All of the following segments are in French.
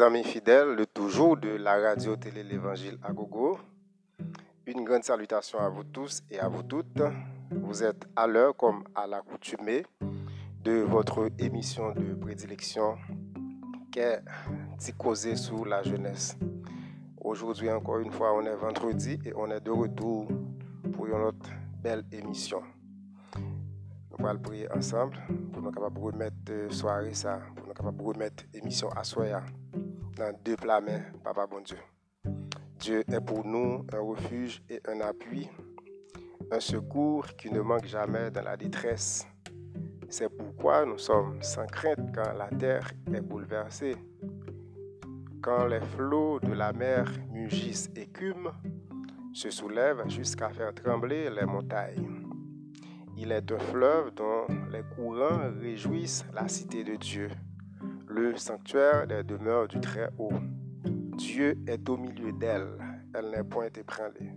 amis fidèles de toujours de la radio télé L'Évangile à Gogo. Une grande salutation à vous tous et à vous toutes. Vous êtes à l'heure comme à l'accoutumée de votre émission de prédilection qu'est Ticosé sous la jeunesse. Aujourd'hui encore une fois, on est vendredi et on est de retour pour une autre belle émission. Nous allons prier ensemble pour nous capables remettre soirée ça, de remettre émission à soya dans deux plats mains, Papa bon Dieu. Dieu est pour nous un refuge et un appui, un secours qui ne manque jamais dans la détresse. C'est pourquoi nous sommes sans crainte quand la terre est bouleversée. Quand les flots de la mer mugissent écument, se soulèvent jusqu'à faire trembler les montagnes. Il est un fleuve dont les courants réjouissent la cité de Dieu, le sanctuaire des demeures du Très-Haut. Dieu est au milieu d'elle, elle, n'est point ébranlée.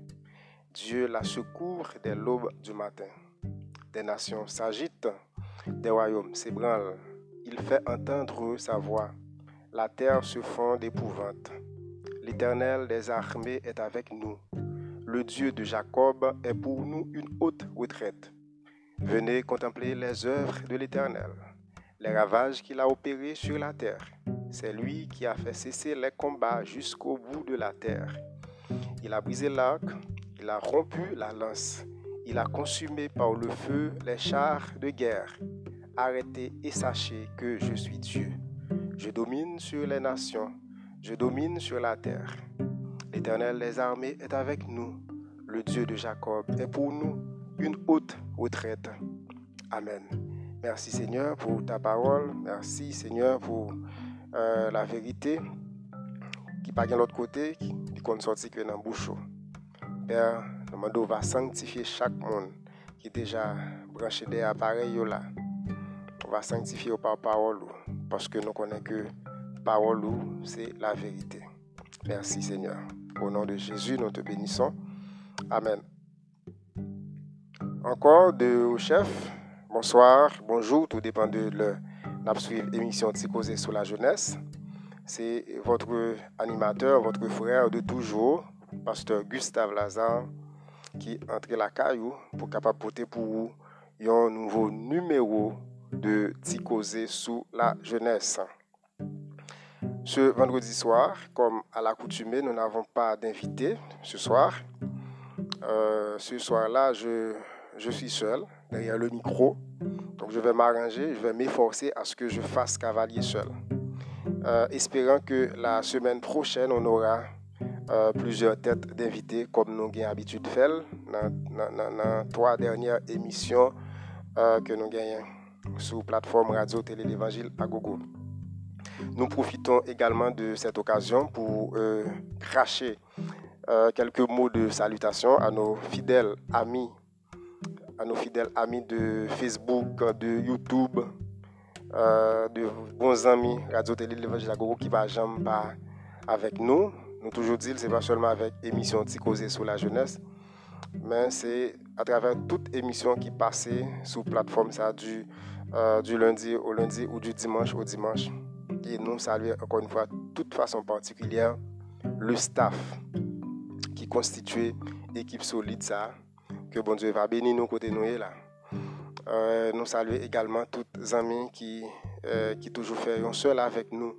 Dieu la secourt dès l'aube du matin. Des nations s'agitent, des royaumes s'ébranlent. Il fait entendre sa voix. La terre se fond d'épouvante. L'Éternel des armées est avec nous. Le Dieu de Jacob est pour nous une haute retraite. Venez contempler les œuvres de l'Éternel, les ravages qu'il a opérés sur la terre. C'est lui qui a fait cesser les combats jusqu'au bout de la terre. Il a brisé l'arc, il a rompu la lance, il a consumé par le feu les chars de guerre. Arrêtez et sachez que je suis Dieu. Je domine sur les nations, je domine sur la terre. L'Éternel des armées est avec nous. Le Dieu de Jacob est pour nous une haute retraite. Amen. Merci Seigneur pour ta parole. Merci Seigneur pour euh, la vérité qui pas de l'autre côté, qui compte sortir que dans la bouche. Père, nous va sanctifier chaque monde qui est déjà branché des appareils là. On va sanctifier par parole parce que nous connaissons que parole c'est la vérité. Merci Seigneur. Au nom de Jésus, nous te bénissons. Amen. Encore de au chef. Bonsoir, bonjour, tout dépend de l'émission Ticosé sur la jeunesse. C'est votre animateur, votre frère de toujours, pasteur Gustave Lazare, qui entre la caillou pour capable porter pour vous un nouveau numéro de Ticosé sous la jeunesse. Ce vendredi soir, comme à l'accoutumée, nous n'avons pas d'invité ce soir. Euh, ce soir-là, je je suis seul derrière le micro. Donc je vais m'arranger, je vais m'efforcer à ce que je fasse cavalier seul. Euh, espérant que la semaine prochaine, on aura euh, plusieurs têtes d'invités comme nous avons l'habitude de faire dans trois dernières émissions euh, que nous gagnons sur plateforme radio télé l'évangile à Gogo. Nous profitons également de cette occasion pour cracher quelques mots de salutation à nos fidèles amis à nos fidèles amis de Facebook, de YouTube, euh, de bons amis Radio Télé L'Évangile qui va jamais pas avec nous. Nous toujours dit, c'est pas seulement avec émission Ticosé sur la jeunesse, mais c'est à travers toute émission qui passait sous plateforme ça du, euh, du lundi au lundi ou du dimanche au dimanche. Et nous saluons encore une fois, toute façon particulière, le staff qui constituait l'équipe solide ça que bon Dieu va bénir nous côté nous là. Euh, nous saluons également tous les amis qui, euh, qui toujours font seul avec nous,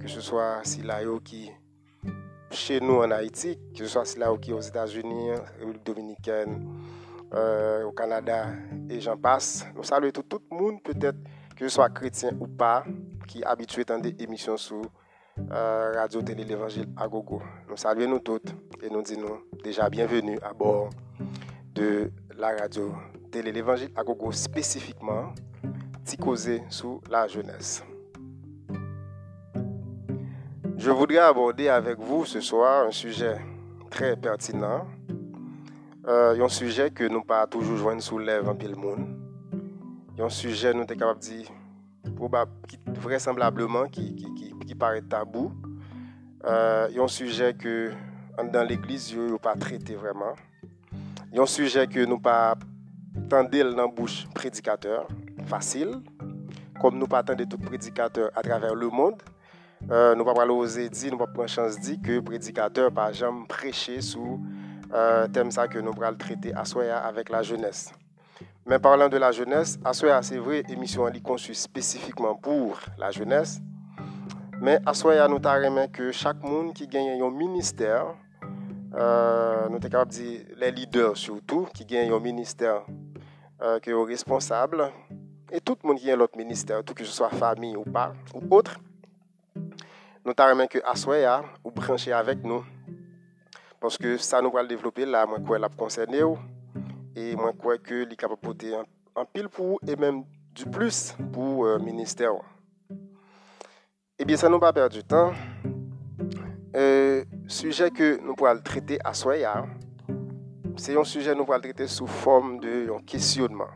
que ce soit Silayo qui chez nous en Haïti, que ce soit Silayo qui aux États-Unis, République dominicaine, euh, au Canada et j'en passe. Nous saluons tout, tout le monde, peut-être que ce soit chrétien ou pas, qui habitué à des émissions sur Radio Télé l'Évangile à Gogo. Nous saluons nous toutes et nous disons déjà bienvenue à bord de la radio Télé l'Évangile à Gogo spécifiquement, Ticosé sous la jeunesse. Je voudrais aborder avec vous ce soir un sujet très pertinent, euh, un sujet que nous pas toujours joindre sous en le monde, un sujet nous sommes capable de dire qui, vraisemblablement qui, qui, qui, paraît tabou, euh, un sujet que dans l'église, il a pas traité vraiment un sujet que nous pas tendez dans la bouche prédicateur facile, comme nous pas attendons tout prédicateur à travers le monde, euh, nous pas oser dire, nous pas prendre chance dire que prédicateur pas jamais prêcher sous euh, thème ça que nous allons traiter à Soya avec la jeunesse. Mais parlant de la jeunesse, à Soya, c'est vrai, émission est conçue spécifiquement pour la jeunesse. Mais à Soya, nous avons que chaque monde qui gagne un ministère, euh, nous sommes capables de dire les leaders surtout, qui gagnent un ministère euh, qui est responsable, et tout le monde qui a l'autre ministère, tout que ce soit famille ou pas, ou autre, nous avons que Aswaya ou brancher avec nous. Parce que ça nous va le développer là, moi, quoi, l'a concerné, et moi, quoi, que les capable de porter un, pile pour et même du plus pour le euh, ministère. Eh bien, ça nous pas perdre du temps. Euh, sujet que nous pourrons traiter à Soya, c'est un sujet que nous pourrons traiter sous forme de questionnement.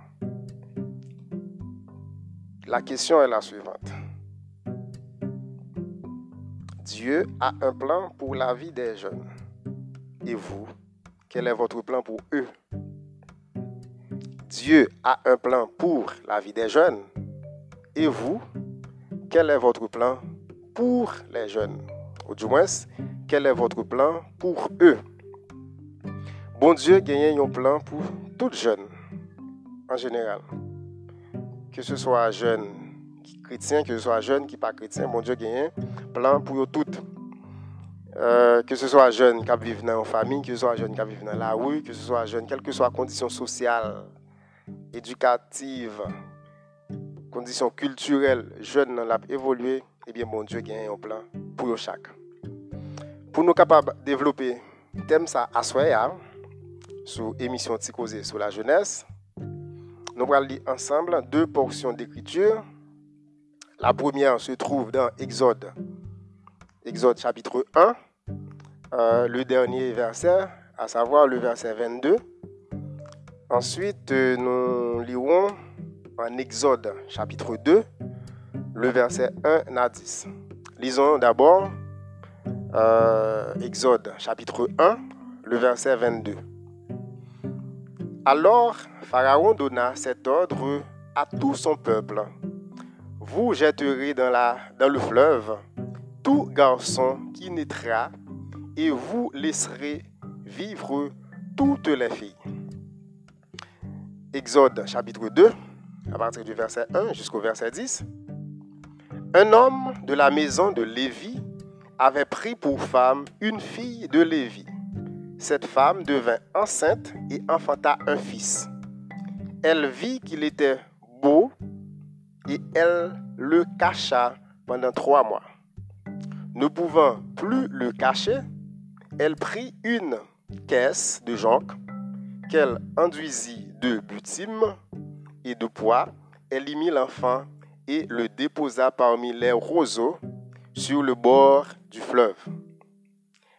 La question est la suivante. Dieu a un plan pour la vie des jeunes. Et vous, quel est votre plan pour eux? Dieu a un plan pour la vie des jeunes. Et vous, quel est votre plan pour les jeunes? Ou du moins, quel est votre plan pour eux? Bon Dieu gagne un plan pour toutes jeunes, en général que ce soit jeune chrétien, que ce soit jeune qui pas chrétien, mon Dieu gagne plan pour eux toutes. Euh, que ce soit jeune qui vivent dans une famille, que ce soit jeune qui vivent dans la rue, que ce soit jeune, quelles que soient les conditions sociales, éducatives, conditions culturelles, jeune dans l'a évolué, eh bien, mon Dieu gagne un plan pour chaque. Pour nous capables de développer thème ça à Ticosé sur la jeunesse, nous allons lire ensemble deux portions d'écriture. La première se trouve dans Exode, Exode chapitre 1, euh, le dernier verset, à savoir le verset 22. Ensuite, euh, nous lirons en Exode chapitre 2, le verset 1 à 10. Lisons d'abord euh, Exode chapitre 1, le verset 22. Alors Pharaon donna cet ordre à tout son peuple. Vous jetterez dans, la, dans le fleuve tout garçon qui naîtra et vous laisserez vivre toutes les filles. Exode chapitre 2, à partir du verset 1 jusqu'au verset 10. Un homme de la maison de Lévi avait pris pour femme une fille de Lévi cette femme devint enceinte et enfanta un fils. Elle vit qu'il était beau et elle le cacha pendant trois mois. Ne pouvant plus le cacher, elle prit une caisse de jonc qu'elle enduisit de butime et de poids. Elle y mit l'enfant et le déposa parmi les roseaux sur le bord du fleuve.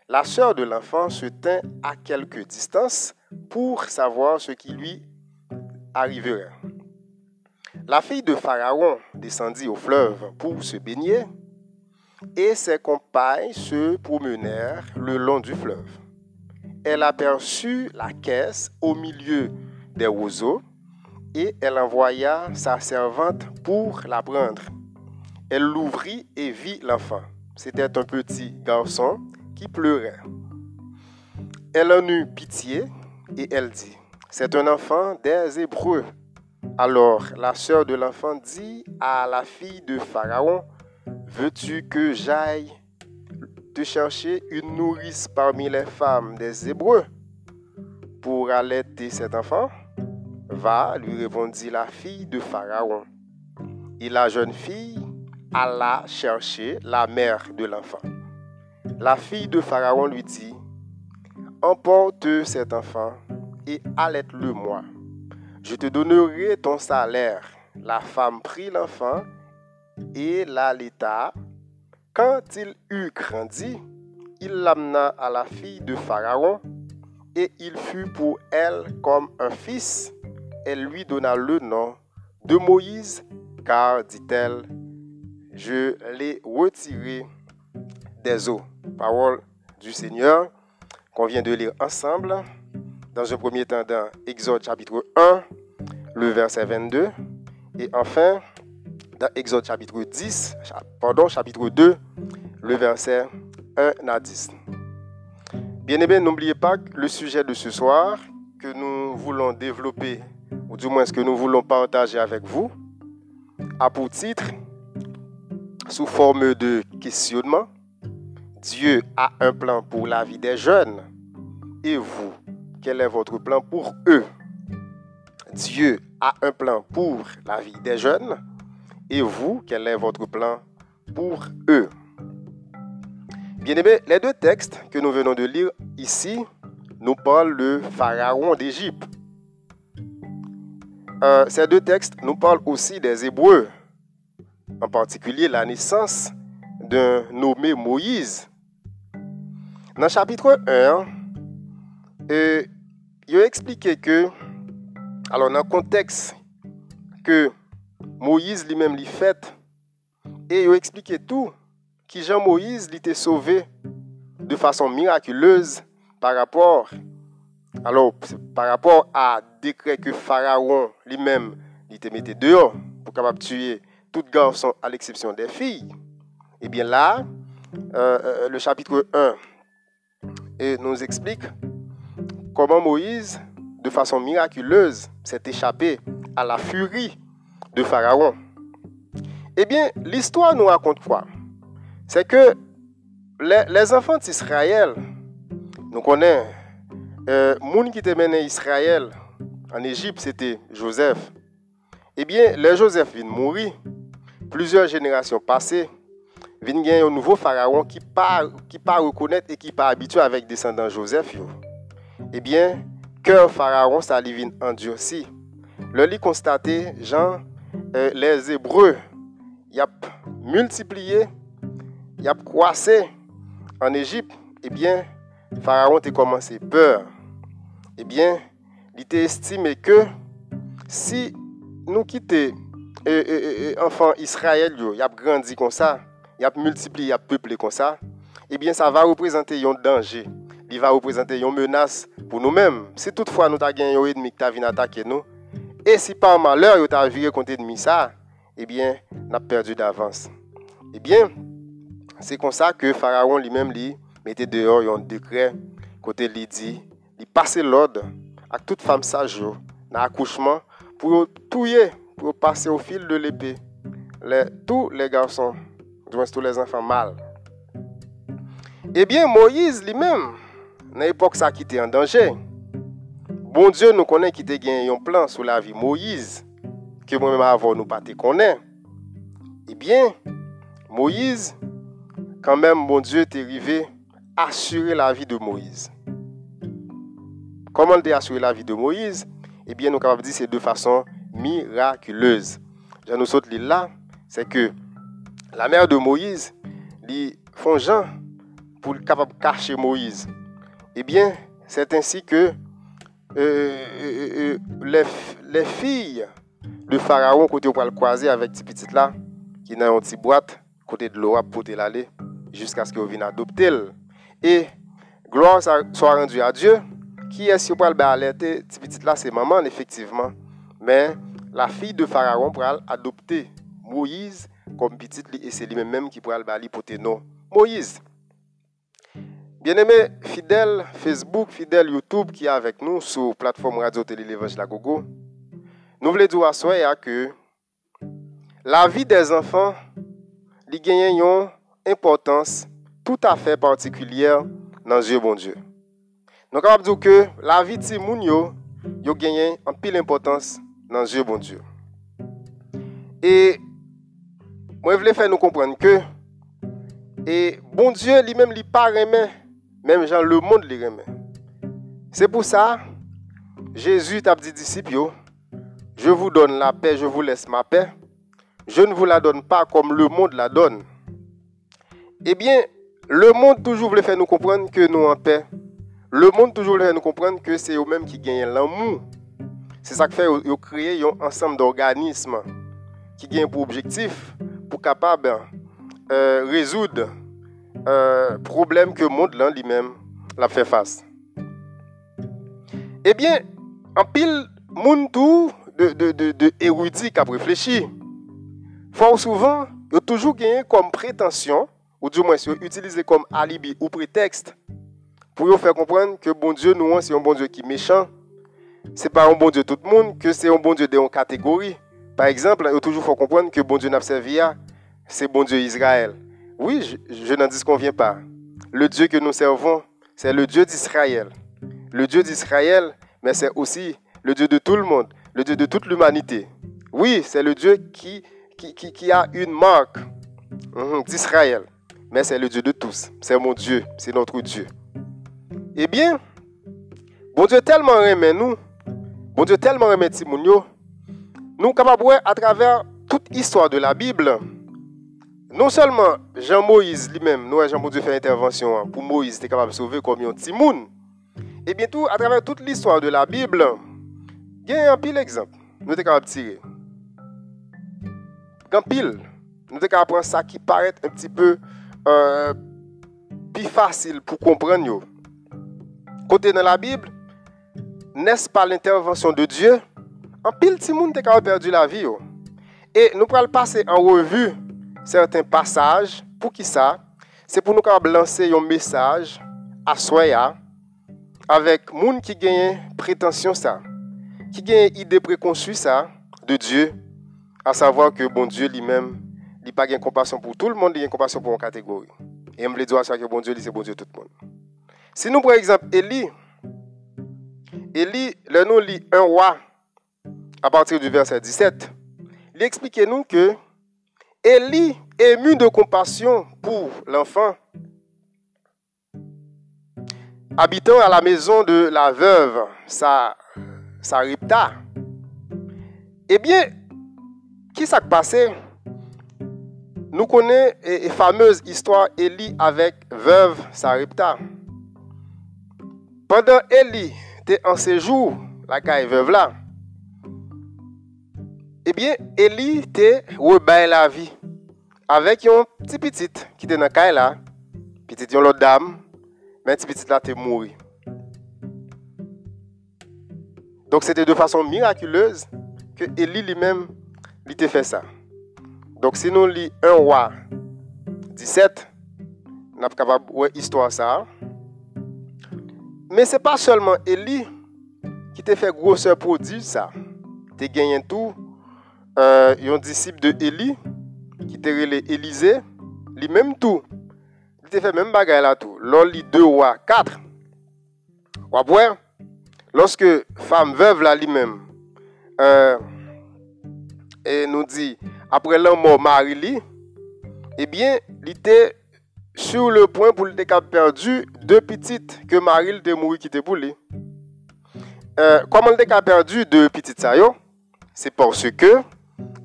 La sœur de l'enfant se tint à quelque distance pour savoir ce qui lui arriverait. La fille de Pharaon descendit au fleuve pour se baigner et ses compagnes se promenèrent le long du fleuve. Elle aperçut la caisse au milieu des roseaux et elle envoya sa servante pour la prendre. Elle l'ouvrit et vit l'enfant. C'était un petit garçon pleurait. Elle en eut pitié et elle dit, c'est un enfant des Hébreux. Alors la sœur de l'enfant dit à la fille de Pharaon, veux-tu que j'aille te chercher une nourrice parmi les femmes des Hébreux pour allaiter cet enfant? Va, lui répondit la fille de Pharaon. Et la jeune fille alla chercher la mère de l'enfant. La fille de Pharaon lui dit, Emporte cet enfant et allaite-le moi. Je te donnerai ton salaire. La femme prit l'enfant et l'allaita. Quand il eut grandi, il l'amena à la fille de Pharaon et il fut pour elle comme un fils. Elle lui donna le nom de Moïse, car, dit-elle, je l'ai retiré des eaux. Parole du Seigneur qu'on vient de lire ensemble. Dans un premier temps dans Exode chapitre 1, le verset 22. Et enfin, dans Exode chapitre 10, pardon, chapitre 2, le verset 1 à 10. Bien aimé, n'oubliez pas que le sujet de ce soir que nous voulons développer, ou du moins ce que nous voulons partager avec vous, a pour titre, sous forme de questionnement, Dieu a un plan pour la vie des jeunes. Et vous, quel est votre plan pour eux? Dieu a un plan pour la vie des jeunes. Et vous, quel est votre plan pour eux? Bien aimé, les deux textes que nous venons de lire ici nous parlent de Pharaon d'Égypte. Euh, ces deux textes nous parlent aussi des Hébreux, en particulier la naissance d'un nommé Moïse. Dans le chapitre 1, euh, il expliqué que, alors dans le contexte que Moïse lui-même lui fait, et il expliqué tout, que Jean-Moïse l'était sauvé de façon miraculeuse par rapport, alors, par rapport à décret que Pharaon lui-même était mis dehors pour capable tuer tout garçon à l'exception des filles. Et eh bien là, euh, euh, le chapitre 1, et nous explique comment Moïse, de façon miraculeuse, s'est échappé à la furie de Pharaon. Eh bien, l'histoire nous raconte quoi? C'est que les, enfants d'Israël, nous connaissons, euh, monde qui était mené Israël en Égypte, c'était Joseph. Eh bien, le Joseph vient mourir. Plusieurs générations passées, vin gen un nouveau pharaon qui pas qui pas reconnaître et qui pas habitué avec descendants Joseph Eh bien, cœur pharaon ça li vin endurci. Le lit constaté Jean euh, les Hébreux y a multiplié, y a croissé en Égypte. Eh bien, pharaon a commencé peur. Eh bien, il était estimé que si nous quittons euh, euh, enfants Israël, y a grandi comme ça, il a multiplié, il a peuplé comme ça, eh bien, ça va représenter un danger. Il va représenter une menace pour nous-mêmes. Si toutefois nous avons gagné un ennemi qui venu attaquer nous, et si par malheur, il a viré contre l'ennemi ça, eh bien, nous avons perdu d'avance. Eh bien, c'est comme ça que Pharaon lui-même lui mettait dehors un décret côté lui dit, il passait l'ordre à toute femme sage dans l'accouchement pour tuer, pour passer au fil de l'épée tous les garçons tous les enfants mâles. Eh bien, Moïse lui-même, dans l'époque ça qui était en danger, bon Dieu nous connaît qui était un plan sur la vie Moïse, que moi-même avant nous pas connaît. Eh bien, Moïse, quand même, bon Dieu est arrivé assurer la vie de Moïse. Comment a assuré la vie de Moïse? Eh bien, nous avons dit c'est de façon miraculeuse. Je nous saute là, c'est que la mère de Moïse, lui font Jean pour capable cacher Moïse. Eh bien, c'est ainsi que euh, euh, euh, les, filles de Pharaon, côté pour le avec ces petites là, qui dans une petite boîte, côté de l'eau pour l'aller, jusqu'à ce qu'ils viennent adopter. Et gloire soit rendue à Dieu, Ki es yo pral be alerte, ti pitit la se maman efektiveman, men la fi de Faraon pral adopte Moïse kom pitit li ese li men menm ki pral be ali pote non. Moïse. Bien eme, fidel Facebook, fidel Youtube ki avek nou sou platform radio tele levanche la gogo, nou vle diwa soye a ke la vi de zanfan li genyen yon importans tout afe partikulyer nan Diyo bon Diyo. Nous avons dire que la vie de ces gens a gagné en pile importance dans Dieu bon Dieu. Et moi, je voulais faire nous comprendre que, et bon Dieu lui-même, il pas remet, même Jean, le monde les remet. C'est pour ça, Jésus t'a dit disciples, je vous donne la paix, je vous laisse ma paix. Je ne vous la donne pas comme le monde la donne. Eh bien, le monde toujours voulait faire nous comprendre que nous en paix. Le monde toujours faire nous comprendre que c'est eux-mêmes qui gagnent l'amour. C'est ça qui fait qu'ils créé un ensemble d'organismes qui gagnent pour objectif pour capable euh, résoudre euh, problème que le monde lui-même l'a fait face. Eh bien, en pile, monde tout de, de, de, qui a réfléchi fort souvent, ils ont toujours gagné comme prétention, ou du moins, utilisé comme alibi ou prétexte, pour vous faire comprendre que bon Dieu, nous, c'est un bon Dieu qui est méchant. Ce n'est pas un bon Dieu tout le monde, que c'est un bon Dieu de catégorie. Par exemple, il faut toujours comprendre que bon Dieu n'a servi c'est bon Dieu Israël. Oui, je, je n'en disconviens pas. Le Dieu que nous servons, c'est le Dieu d'Israël. Le Dieu d'Israël, mais c'est aussi le Dieu de tout le monde, le Dieu de toute l'humanité. Oui, c'est le Dieu qui, qui, qui, a une marque mhm, d'Israël, mais c'est le Dieu de tous. C'est mon Dieu, c'est notre Dieu. Eh bien, bon Dieu tellement aimé nous, bon Dieu tellement aimé Timounio, nous capables à travers toute histoire de la Bible, non seulement Jean-Moïse lui-même, nous Jean Dieu fait intervention hein, pour Moïse, était capable de sauver comme un Timoun. Et bien tout, à travers toute l'histoire de la Bible, il y a un pile exemple. Nous sommes capables de tirer. Un pile, nous sommes capables de prendre ça qui paraît un petit peu euh, plus facile pour comprendre. Côté dans la Bible, n'est-ce pas l'intervention de Dieu? En pile, tout le monde a perdu la vie. Et nous allons passer en revue certains passages. Pour qui ça? C'est pour nous lancer un message à soi avec gens qui gagne prétention ça, qui gagne idée préconçue ça de Dieu, à savoir que bon Dieu lui-même, n'a pas de compassion pour tout le monde, il a compassion pour une catégorie. Et je me dire que bon Dieu, c'est bon Dieu tout le monde. Si nous, par exemple, Élie, Élie, le nom lit un roi à partir du verset 17, il explique nous que Élie, ému de compassion pour l'enfant, habitant à la maison de la veuve Saripta, eh bien, qui s'est passé? Nous connaissons la fameuse histoire Élie avec veuve Saripta. Pendant Élie était en séjour, la caille veuve là, eh bien, Élie était rebelle la vie avec un petit petit qui était dans la caille là, petit l'autre dame, mais petit petit là était mort. Donc c'était de façon miraculeuse que Élie lui-même lui fait ça. Donc si nous lisons 1 roi 17, nous sommes capables de voir l'histoire ça. Men se pa solman Eli ki te fe groseur prodi sa. Te genyen tou euh, yon disip de Eli ki te rele Elize li menm tou. Li te fe menm bagay la tou. Lol li 2 wa 4. Wapwe, loske fam vev la li menm euh, e nou di apre lan mou mari li, ebyen eh li te sur le point pour le perdu deux petites que Marie était mort qui était pour. Euh, comment il a perdu deux petites ça C'est parce que,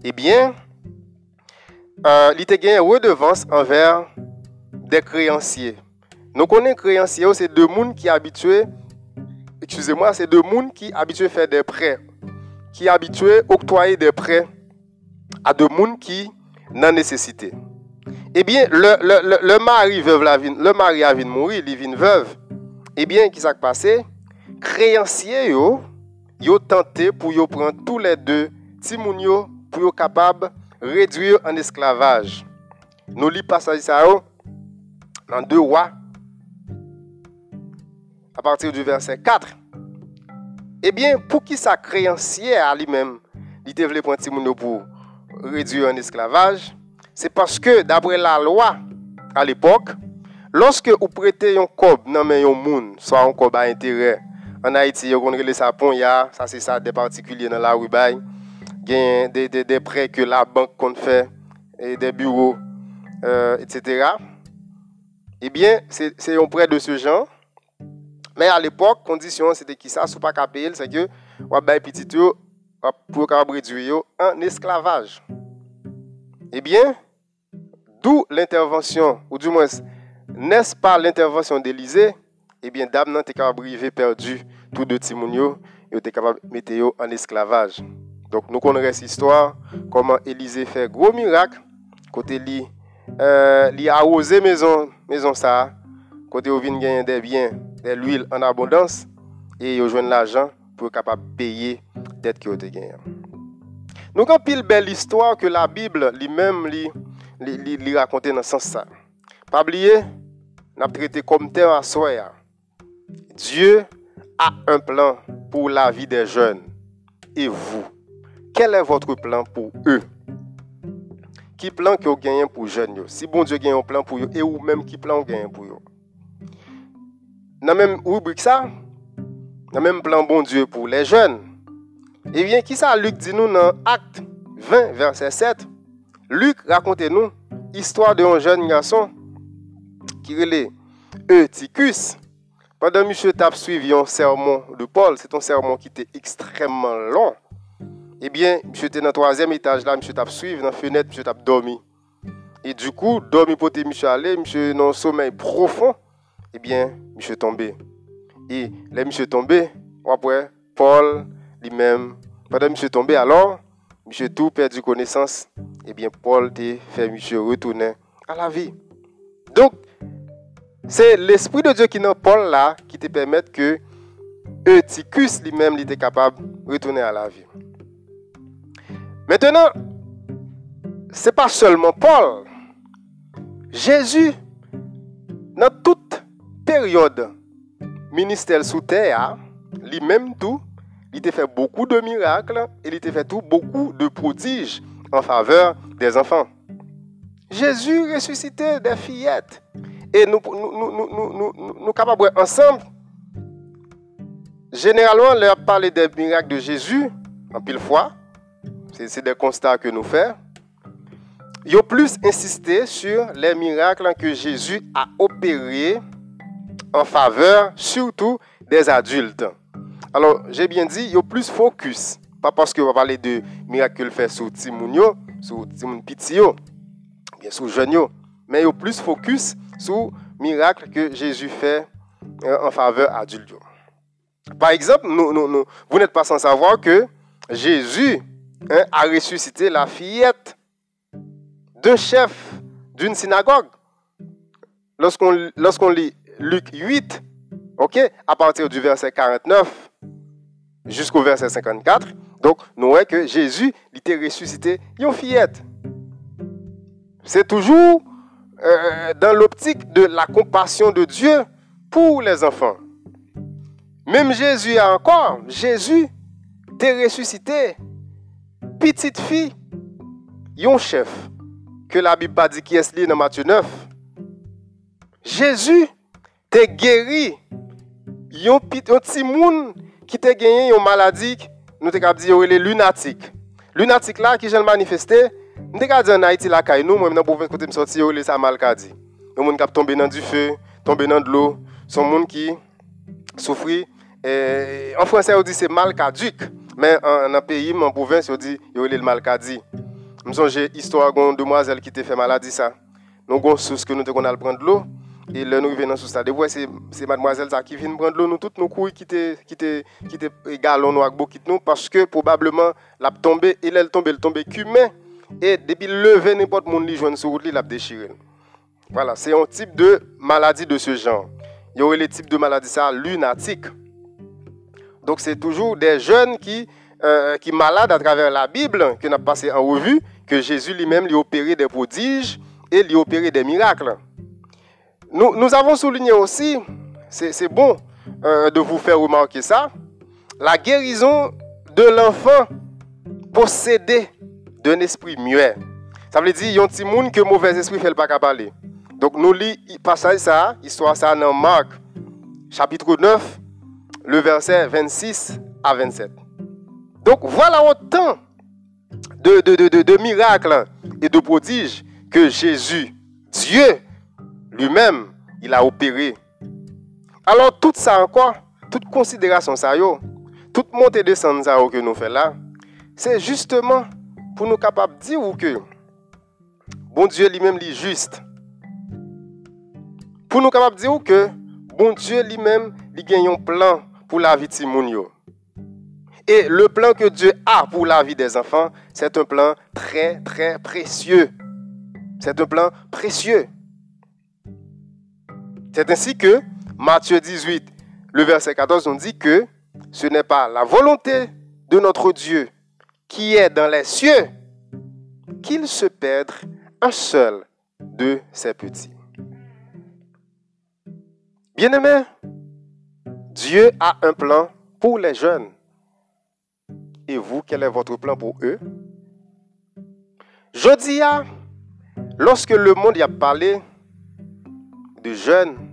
eh bien, euh, il a gagné redevance envers des créanciers. Nous connaissons créanciers, c'est deux personnes qui habitués, excusez-moi, c'est deux personnes qui habitués faire des prêts, qui habitués octroyer des prêts à deux personnes qui n'ont nécessité. Eh bien, le, mari veuve la le mari a venu mourir, il vient veuve. Eh bien, qui s'est passé? Créanciers yo, yo tenté pour yo prendre tous les deux timounio pour yo capable réduire en esclavage. Nous lisons passage ça dans deux rois à partir du verset 4. Eh bien, pour qui ça créancier à lui-même, il devait prendre timounio pour réduire en esclavage, c'est parce que d'après la loi à l'époque, lorsque vous prêtez un cob dans un monde, soit un cob à intérêt, en Haïti, on les sapons, ça c'est ça des particuliers dans la rue des, des, des, prêts que la banque compte fait, et des bureaux, euh, etc. Eh bien, c'est un prêt de ce genre. Mais à l'époque, condition, c'était qui ça, sous pas payer, c'est que, on va petit pour réduire en esclavage. Eh bien, d'où l'intervention, ou du moins, n'est-ce pas l'intervention d'Élysée? Eh bien, dame te capable perdu tout de Timounio, et te capable de mettre en esclavage. Donc, nous connaissons cette histoire, comment Élysée fait gros miracle, côté li, euh, li a osé maison, maison ça, côté où vient des biens, de l'huile en abondance, et il joindre l'argent pour capable payer dette que vous gagné. nous avons pile belle histoire que la Bible lui-même lui, lui, lui, li, li, li rakonte nan sens sa. Pabliye, nap trete kom ten aswaya. Diyo a un plan pou la vi de jen. E vou, kel e votre plan pou e? Ki plan ki yo genyen pou jen yo? Si bon Diyo genyen plan pou yo, e ou menm ki plan genyen pou yo? Nan menm rubrik sa, nan menm plan bon Diyo pou le jen. E vyen ki sa Luke di nou nan Akte 20 verset 7, Luc raconte nous l'histoire d'un jeune garçon qui relait Eutychus. Pendant que monsieur tape suivi un sermon de Paul, c'est un sermon qui était extrêmement long. Eh bien, monsieur était dans le troisième étage là, monsieur tape suivi dans la fenêtre, monsieur tape dormi. Et du coup, dormi pour monsieur aller, monsieur dans un sommeil profond, eh bien, monsieur tombé. Et là, monsieur tombé, après, Paul lui-même, pendant monsieur tombé, alors, monsieur tout perdu connaissance, eh bien, Paul a fait monsieur retourner à la vie. Donc, c'est l'Esprit de Dieu qui dans Paul là qui te permet que Eutychus lui-même était capable de retourner à la vie. Maintenant, ce n'est pas seulement Paul. Jésus, dans toute période ministère sous terre, lui-même tout, il a fait beaucoup de miracles et il a fait beaucoup de prodiges en faveur des enfants. Jésus ressuscitait des fillettes. Et nous, nous, nous, nous, nous, capables ensemble. Généralement, leur parler des miracles de Jésus, en pile fois, c'est des constats que nous faisons. Il a plus insisté sur les miracles que Jésus a opérés en faveur surtout des adultes. Alors, j'ai bien dit, il y a plus focus. Pas parce qu'on va parler de miracles faits sur Timounio, sur Timoun Pitio, bien sur Jeunio, mais il y a plus focus sur miracle que Jésus fait euh, en faveur adulte. Par exemple, vous n'êtes pas sans savoir que Jésus hein, a ressuscité la fillette d'un chef d'une synagogue. Lorsqu'on lorsqu'on lit Luc 8, ok, à partir du verset 49 jusqu'au verset 54, donc nous voyons que Jésus était ressuscité une fillette. C'est toujours euh, dans l'optique de la compassion de Dieu pour les enfants. Même Jésus a encore, Jésus t'est ressuscité, petite fille, yon chef, que la Bible dit qui est lié dans Matthieu 9. Jésus t'est guéri, yon petit moun qui t'a gagné une maladie, nous t'es dit les lunatiques. Lunatique là qui j'ai manifesté, nous t'ai dit en Haïti la caille nous, moi dans province côté me sorti les ça mal dit. Les gens qui tombé dans du feu, tombé dans de l'eau, sont monde qui souffrent en français on dit c'est mal mais en, en pays en province on dit yo le mal dit. Je songe histoire d'une demoiselle qui t'a fait maladie ça. Nous avons source que nous devons prendre de l'eau et là, nous venons sur ça. Des fois, c'est mademoiselle qui vient prendre l'eau, nous toutes nos couilles qui étaient qui étaient qui nous avec nous parce que probablement l'a tombé, il est tombé, il tombé cumé et depuis lever n'importe monde li joindre sur route, il a déchiré. Voilà, c'est un type de maladie de ce genre. Il y aurait les types de maladies ça lunatique. Donc c'est toujours des jeunes qui euh, qui malades à travers la Bible que n'a passé en revue que Jésus lui-même lui opéré des prodiges et lui opéré des miracles. Nous, avons souligné aussi, c'est bon euh, de vous faire remarquer ça, la guérison de l'enfant possédé d'un esprit muet. Ça veut dire, il y a un petit monde que mauvais esprit fait pas parler. Donc nous lisons passage ça, histoire ça dans Marc, chapitre 9, le verset 26 à 27. Donc voilà autant de, de, de miracles et de prodiges que Jésus, Dieu, lui-même, il a opéré. Alors, tout ça encore, toute considération, ça, yo, toute montée de ça que nous faisons là, c'est justement pour nous capables de dire que bon Dieu lui-même est juste. Pour nous capables de dire que bon Dieu lui-même il a un plan pour la vie de Timounio. Et le plan que Dieu a pour la vie des enfants, c'est un plan très, très précieux. C'est un plan précieux. C'est ainsi que Matthieu 18, le verset 14, on dit que ce n'est pas la volonté de notre Dieu qui est dans les cieux qu'il se perde un seul de ses petits. Bien-aimés, Dieu a un plan pour les jeunes. Et vous, quel est votre plan pour eux? Je dis, lorsque le monde y a parlé de jeunes,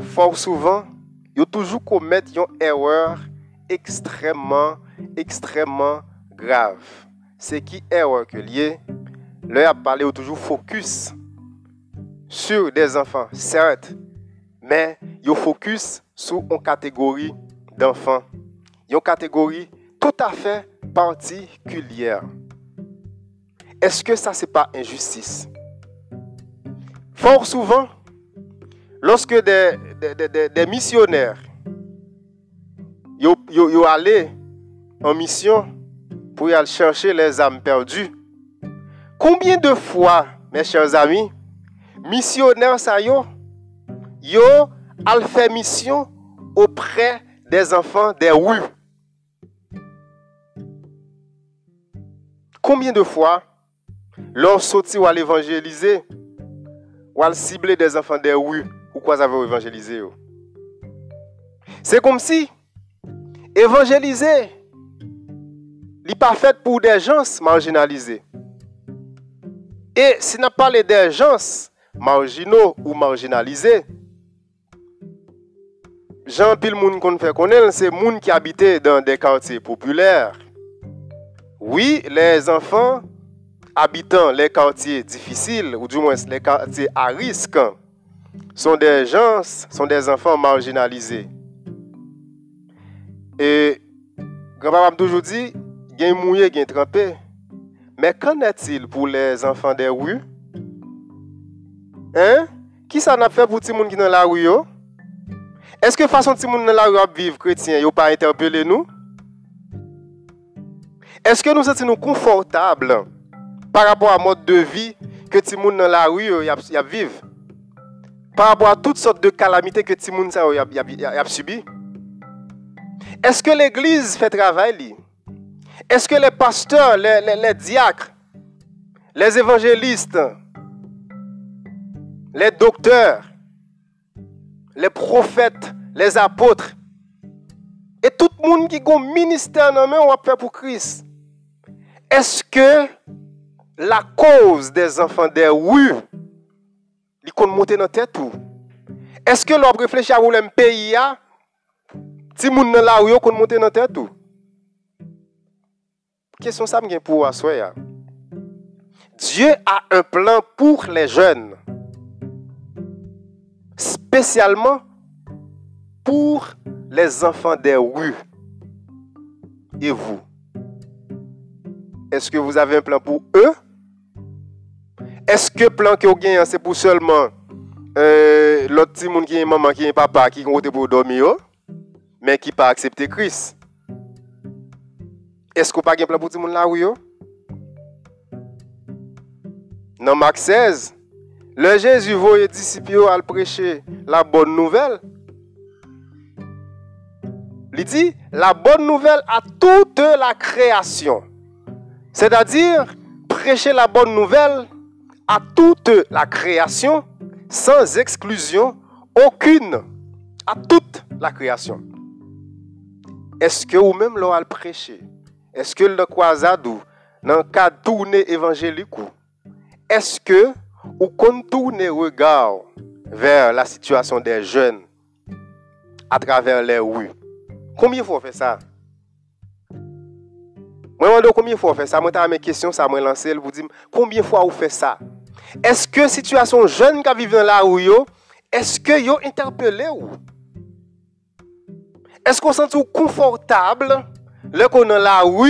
fort souvent, ils toujours commis une erreur extrêmement, extrêmement grave. C'est qui erreur que lié? Leur a parlé ou toujours focus sur des enfants, certes, mais ils focus sur une catégorie d'enfants. Une catégorie tout à fait particulière. Est-ce que ça, c'est pas injustice? Fort souvent, lorsque des, des, missionnaires. Ils sont allés en mission pour aller chercher les âmes perdues, combien de fois, mes chers amis, missionnaires ça yo, yo fait mission auprès des enfants des rues. Combien de fois, l'on sorti ou à ou cibler des enfants des rues, ou quoi avez évangélisé C'est comme si évangéliser n'est pas fait pour des gens marginalisés. Et si n'a pas des gens marginaux ou marginalisés, Jean pile moun qu'on fait c'est moun qui habitait dans des quartiers populaires. Oui, les enfants habitant les quartiers difficiles, ou du moins les quartiers à risque, sont des gens, sont des enfants marginalisés. Et grand-papa m'a toujours dit, gain mouillé, gain trempé. Mais qu'en est-il pour les enfants des rues? Hein? Qui ça n'a fait pour les gens qui sont dans la rue? Est-ce que façon ti moun nan la rue vivre chrétien yo pas interpellé nous? Est-ce que nous sommes confortables par rapport à mode de vie que ti moun dans la rue y vivre? Par rapport à toutes sortes de calamités que ti moun sa y a, subi? Est-ce que l'église fait travail Est-ce que les pasteurs, les, diacres, les évangélistes, les docteurs, les prophètes, les apôtres, et tout le monde qui a un ministère dans on va faire pour Christ. Est-ce que la cause des enfants des rues, ils compte monter dans la tête? Est-ce que l'on réfléchit à le pays? Si moun dans la dans la tête? Question ça asseoir. Dieu a un plan pour les jeunes spécialement pour les enfants des rues. Et vous? Est-ce que vous avez un plan pour eux? Est-ce que le plan que vous avez, c'est pour seulement euh, l'autre petit monde qui est maman, qui est papa, qui est pour dormir, mais qui pas accepté Christ Est-ce que vous n'avez pas un plan pour tout le monde là, oui? Dans Marc 16, le Jésus voyait disciples à prêcher la bonne nouvelle. Il dit la bonne nouvelle à toute la création. C'est-à-dire prêcher la bonne nouvelle à toute la création sans exclusion aucune. À toute la création. Est-ce que vous-même l'avez prêché? Est-ce que le croisadou, dans le cadre tourné évangélique, est-ce que ou contourner regard vers la situation des jeunes à travers les rues? Combien de fois fait ça? Moi, je combien de fois fait ça. Moi, mes questions, ça m'a lancé. Vous dites, combien de fois on fait ça? Eske situasyon jen ka vive nan la ou yo, eske yo interpele ou? Eske ou senti ou konfortable le kon nan la ou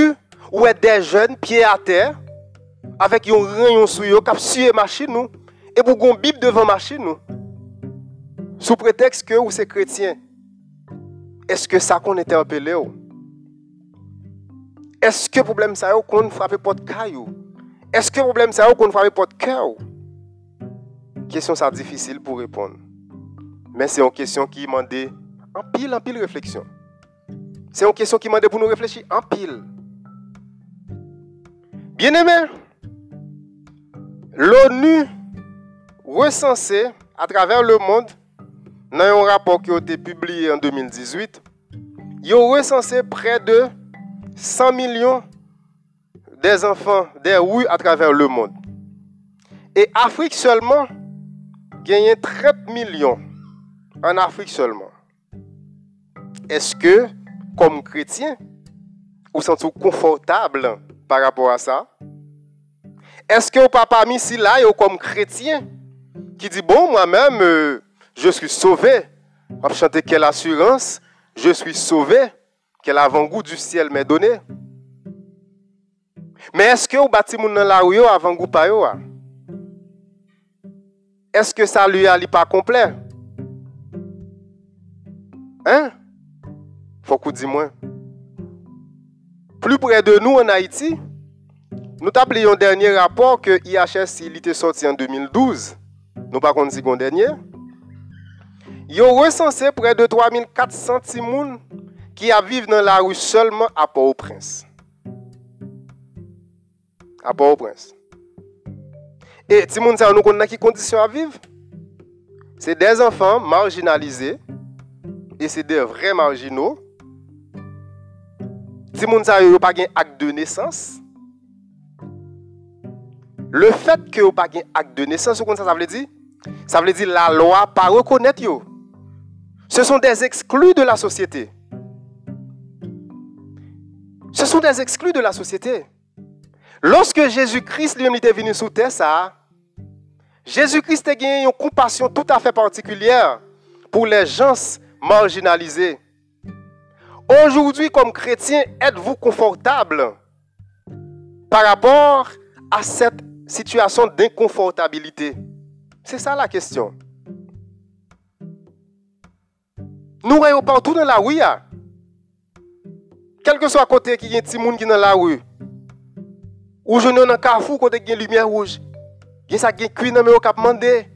ou e de jen piye a ter avek yon ren yon sou yo kap suye machin nou e pou gon bib devan machin nou? Sou pretext ke ou se kretien, eske sa kon interpele ou? Eske problem sa yo kon frape pot kay ou? Que le problème ça qu'on frappe porte cœur Question ça difficile pour répondre. Mais c'est une question qui demande en pile en pile réflexion. C'est une question qui demande pour nous réfléchir en pile. Bien aimé, l'ONU recensé à travers le monde, dans un rapport qui a été publié en 2018, ils ont recensé près de 100 millions des enfants des rues à travers le monde. Et Afrique seulement gagne 30 millions en Afrique seulement. Est-ce que, comme chrétien, vous sentez confortable par rapport à ça? Est-ce que vous pas là, comme chrétien, qui dit, bon, moi-même, euh, je suis sauvé. On chanter quelle assurance, je suis sauvé, quel avant-goût du ciel m'est donné. Men eske ou bati moun nan la ou yo avan goupa yo a? Eske sa li a li pa komple? Hein? Fokou di mwen. Plu pre de nou an Haiti, nou tap li yon denye rapor ke IHS li te soti an 2012, nou pa konti kon denye, yo resanse pre de 3400 timoun ki a vive nan la ou solman a Port-au-Prince. À Port-au-Prince. Et si nous savons dans quelles conditions à vivre C'est des enfants marginalisés et c'est des vrais marginaux. Si vous savez pas un acte de naissance, le fait que vous pas un acte de naissance, ça veut dire? Ça veut dire la loi pas reconnaître yo. Ce sont des exclus de la société. Ce sont des exclus de la société. Lorsque Jésus-Christ lui était venu sous terre, Jésus-Christ a gagné une compassion tout à fait particulière pour les gens marginalisés. Aujourd'hui, comme chrétien, êtes-vous confortable par rapport à cette situation d'inconfortabilité? C'est ça la question. Nous voyons partout dans la rue. Quel que soit côté qui a un monde qui est dans la rue, ou je dans un carrefour a une lumière rouge, il y a ça qui cuit dans le cap mandé.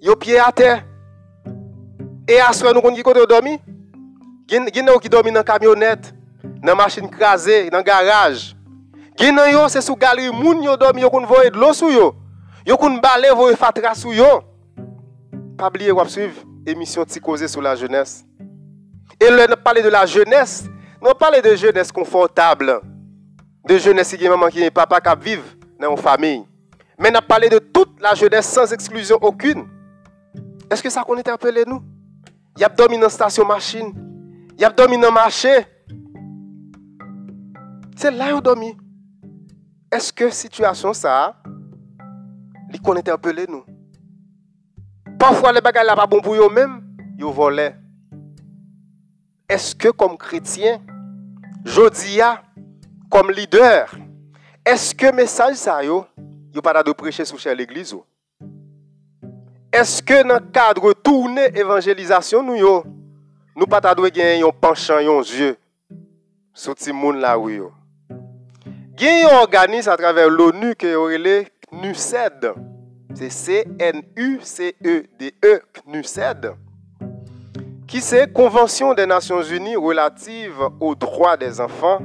Il y a pied à terre. Et à ce nous qui côté dormi. A qui dormi dans camionnette, dans machine crasée, dans garage. Il y a c'est sous galerie moun yo dormi, yo kon voye de l'eau sou yo. Yo kon balé voye fatra sou yo. Pas oublier ou suivre émission Ticosé sur la jeunesse. Et là, parler de la jeunesse, nous parlons de jeunesse confortable, de jeunesse qui est maman qui est papa qui vivent dans une famille. Mais nous parlé de toute la jeunesse sans exclusion aucune. Est-ce que ça qu'on interpelle nous? Il y a dormi dans station machine. Il y a dormi dans marché. C'est là où dormi. Est-ce que situation ça, il qu'on interpelle nous? Parfois, les bagages là pas bon pour eux-mêmes, ils volent. Est-ce que comme chrétien, Jodia, comme leader, est-ce que message ça yo, yo pas de prêcher sur l'église Est-ce que dans le cadre tourné évangélisation nous yo, nous pas ta gagner un penchant yeux sur ti moun la où yo? Gen organisme à travers l'ONU qui est NUCED. C'est C-N-U-C-E-D-E, CNUCED qui c'est Convention des Nations Unies relative aux droits des enfants.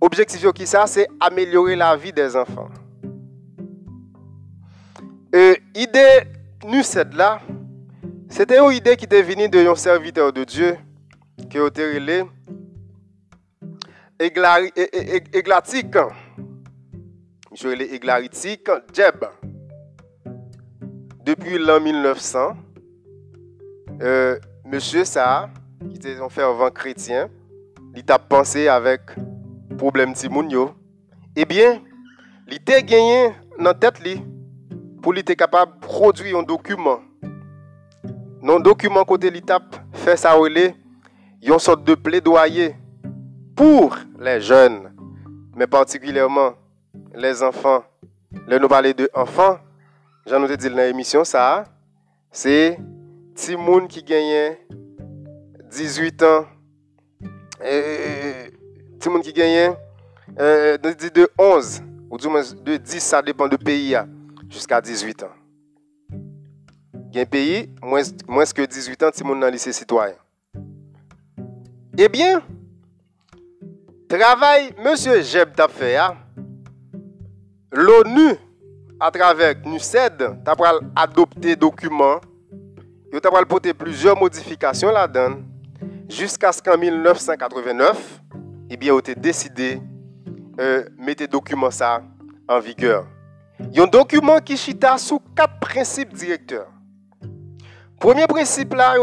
Objectif qui ça, c'est améliorer la vie des enfants. Et idée cette là, c'était une idée qui est venue de un serviteur de Dieu qui a été relé Églatique. Je l'ai églaritique Jeb. Depuis l'an 1900, euh, monsieur ça, qui était un fervent chrétien, il a pensé avec problème Timounio, eh bien, il a gagné dans tête li pour être capable de produire un document. Dans le document côté l'étape fait ça relais, une sorte de plaidoyer pour les jeunes, mais particulièrement les enfants. Là, nous parler de enfants, j'en ai dit dans l'émission ça, c'est si moun qui gagne 18 ans, et si moun qui gagne euh, de 11 ou de 10, ça dépend du pays, jusqu'à 18 ans. Il y pays, moins, moins que 18 ans, si moun dans lycée citoyen. Eh bien, Travail, Monsieur Jeb fait, hein? l'ONU, à travers NUCED, t'a adopté document, t'a porté plusieurs modifications là-dedans, jusqu'à ce qu'en 1989, eh bien, il a décidé de euh, mettre document ça en vigueur. Il y a un document qui chita sous quatre principes directeurs. Premier principe là,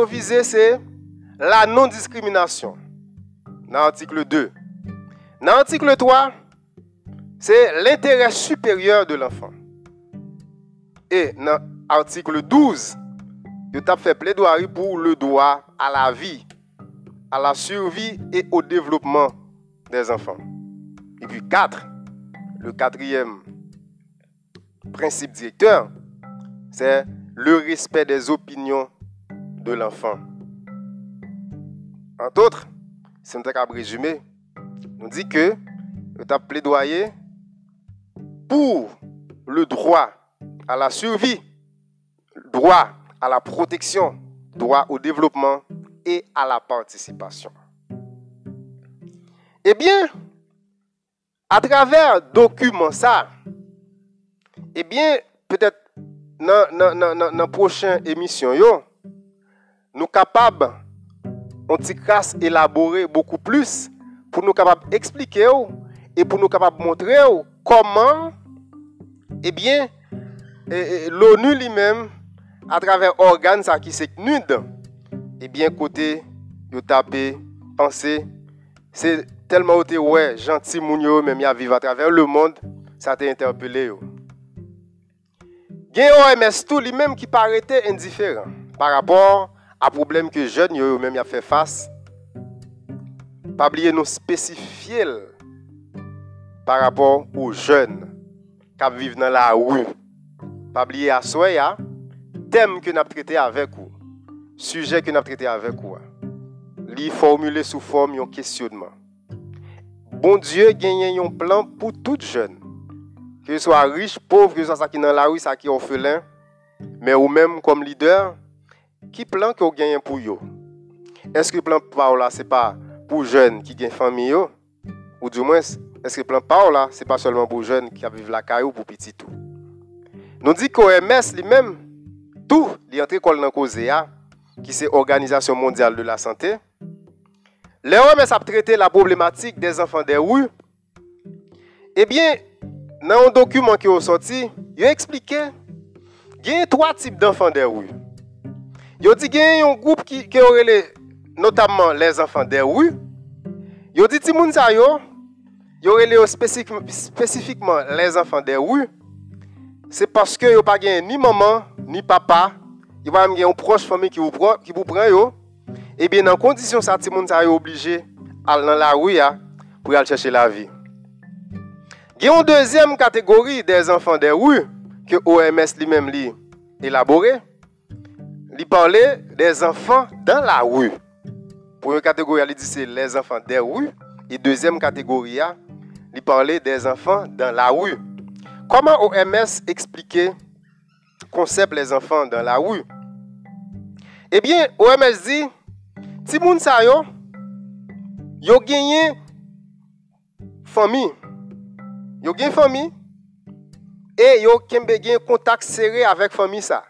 c'est la non-discrimination. Dans l'article 2. Dans l'article 3, c'est l'intérêt supérieur de l'enfant. Et dans l'article 12, il a fait plaidoirie pour le droit à la vie, à la survie et au développement des enfants. Et puis 4, le quatrième principe directeur, c'est le respect des opinions de l'enfant. Entre autres, si on t'a résumé, on dit que tu as plaidoyé pour le droit à la survie, droit à la protection, droit au développement et à la participation. Eh bien, à travers document ça, eh bien, peut-être dans la prochaine émission, yo, nous capables, on élaborer beaucoup plus pour nous capables expliquer et pour nous capables montrer comment, eh bien, l'ONU lui-même, à travers organes qui s'est nude, eh bien, côté, yo tapé, penser, c'est Telman ou te wè, janti moun yo mèm ya vive a travers le mond, sa te interpele yo. Gen OMS tou li mèm ki parete indiferent par rapport a problem ke jen yo yo mèm ya fè fass. Pabliye nou spesifil par rapport ou jen kap vive nan la wou. Pabliye aswe ya, tem ke nap trete avek ou, suje ke nap trete avek ou. Li formule sou form yon kestyonman. Bon Diyo genyen yon plan pou tout jen. Ke sou a riche, povre, ke sou a sa ki nan la ou, sa ki orfelin. Men ou menm kom lider, ki plan ki ou genyen pou yo? Eske plan pa ou la se pa pou jen ki gen fami yo? Ou di mwen, eske plan pa ou la se pa solman pou jen ki aviv la kay ou pou piti tou? Nou di ki OMS li menm, tou li antre kol nan koze ya, ki se Organizasyon Mondial de la Santé, L'OMS a traité la problématique des enfants des rues? Eh bien, dans un document qui est sorti, il a expliqué qu'il y a trois types d'enfants des rues. Il a dit qu'il y a un groupe qui, qui aurait notamment les enfants des rues. Il a dit que aurait spécifiquement les enfants des rues. C'est parce que a pas ni maman, ni papa. Il n'y a pas une proche famille qui vous. Qui vous prend eh bien, condition ça, tout le monde est obligé aller dans la rue pour aller chercher la vie. Il y a une deuxième catégorie des enfants des rues que OMS lui-même a élaboré. Il parlait des enfants dans la rue. Première catégorie, il dit c'est les enfants des rues. Et deuxième catégorie, il parlait des enfants dans la rue. Comment OMS expliquait le concept des enfants dans la rue? Eh bien, OMS dit Ti moun sa yo, yo genye fami, yo genye fami, e yo kembe genye kontak sere avèk fami sa.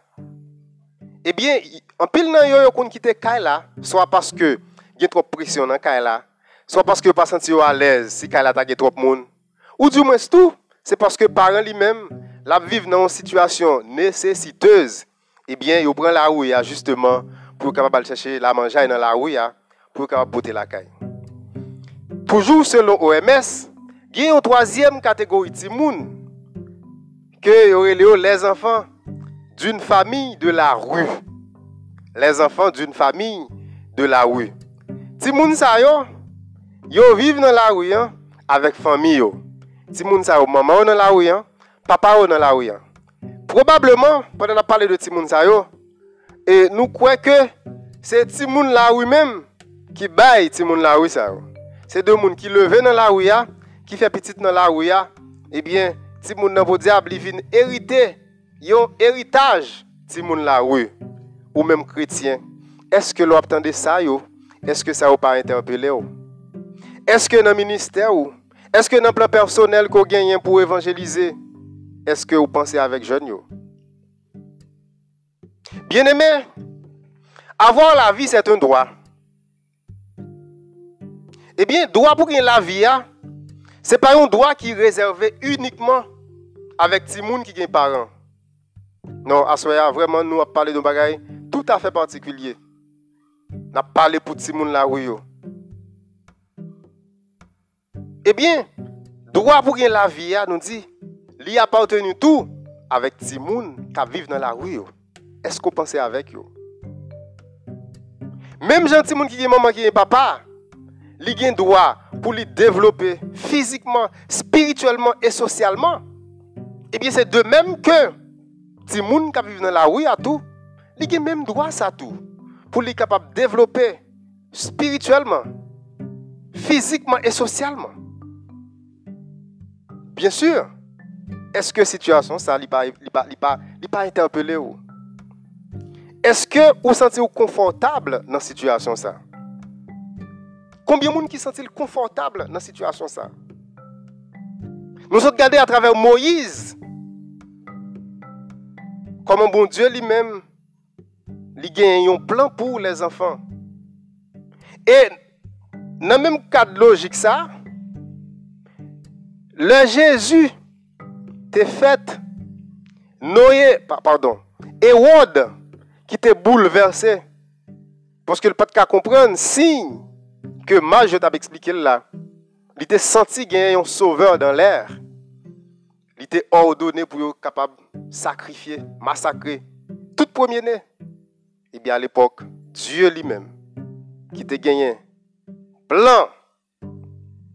Ebyen, anpil nan yo yo kon kite kay la, swa paske genye trop presyon nan kay la, swa paske yo pa senti yo alèz si kay la ta genye trop moun. Ou di mwen stou, se paske paran li mèm, la vive nan yon situasyon nesesiteuse, ebyen yo pran la ou ya justeman pour capable chercher la manger dans la rue pour capable porter la caille. Toujours selon OMS, il y a une troisième catégorie de monde que les enfants d'une famille de la rue. Les enfants d'une famille de la rue. Ti moun sa yo, yo vivent dans la rue hein, avec famille yo. Ti moun sa yo, maman dans la rue, hein, papa dans la rue. Hein. Probablement, pendant la parler de ti moun sa yo, et nous croyons que c'est Timoun la rue même qui baille Timoun la rue ça. C'est deux gens qui levent dans la rue, qui fait petit dans la rue, eh bien, Timoun dans vos diable, il vient hériter, un héritage Timoun la rue, ou même chrétien. Est-ce que l'on attendait ça, yo? Est-ce que ça vous pas interpellé? Eske nan minister ou? Eske nan plan personel ko genyen pou evanjelize? Eske ou panse avek jen yo? Bien eme, avon la vi set un doa. Ebyen, doa pou gen la vi ya, se pa yon doa ki rezerve unikman avek ti moun ki gen paran. Non, aswaya, vreman nou ap pale don bagay tout afe partikulye. Na pale pou ti moun la ou yo. Ebyen, doa pou gen la vi ya, nou di, li apantenu tou avek ti moun ka vive nan la ou yo. Esko panse avek yo? Mem jan ti moun ki gen maman ki gen papa, li gen doa pou li devlope fizikman, spirituelman e sosyalman. Ebyen, se de menm ke ti moun ka vive nan la ou ya tou, li gen menm doa sa tou pou li kapap devlope spirituelman, fizikman e sosyalman. Bien sur, eske situasyon sa li pa interpele ou? Eske ou santi ou konfortable nan situasyon sa? Konbyen moun ki santi ou konfortable nan situasyon sa? Nou sot gade a traver Moïse, koman bon li men, li gen yon plan pou les enfan. E nan menm kad logik sa, le Jezu te fet noye, pardon, e wad ki te bouleverse, poske l pat ka kompren, sin, ke mal je tab explike la, li te santi gen yon sauveur dan lèr, li te ordone pou yo kapab sakrifye, masakre, tout premier ne, e bi al epok, Diyo li men, ki te genyen, plan,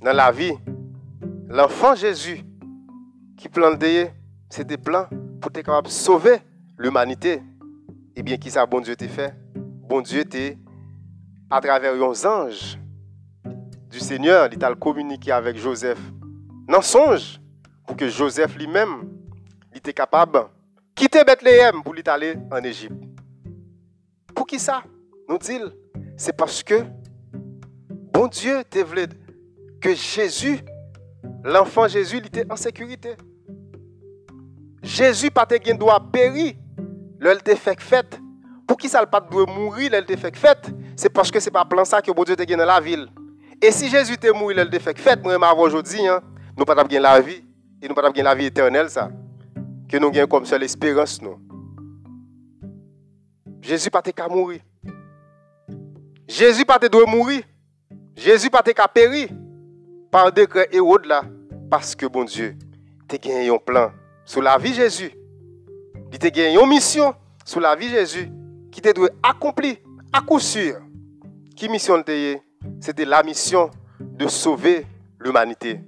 nan la vi, l'enfant Jezu, ki plan deye, se te plan, pou te kapab sauve l'umanite, Ebyen ki sa bon Diyo te fe? Bon Diyo te a traver yon zanj du Seigneur li tal komunike avek Joseph. Nan sonj pou ke Joseph li men li te kapab kite Bethlehem pou li tale an Egypt. Pou ki sa? Nou dil, se paske bon Diyo te vle ke Jezu, l'enfant Jezu li te an sekurite. Jezu pa te gen do lèl te fèk fèt, pou ki sa l pat dwe mouri lèl te fèk fèt, se paske se pa plan sa ki yo bo Diyo te nan la vil. E si Jezu te mouri lèl te fèk fèt, mwen ma avon jodi, nou pat ap gen la vi, e nou pat ap gen la vi eternel sa, ke nou gen kom se l'espérance nou. Jezu pa te ka mouri. Jezu pa te dwe mouri. Jezu pa te peri, par dekre e wod la, paske bon Diyo te gen yon plan sou la vi Jezu. Li te gen yon misyon sou la vi Jezu ki te dwe akompli akoussur. Ki misyon te ye? Se te la misyon de souve l'umanite.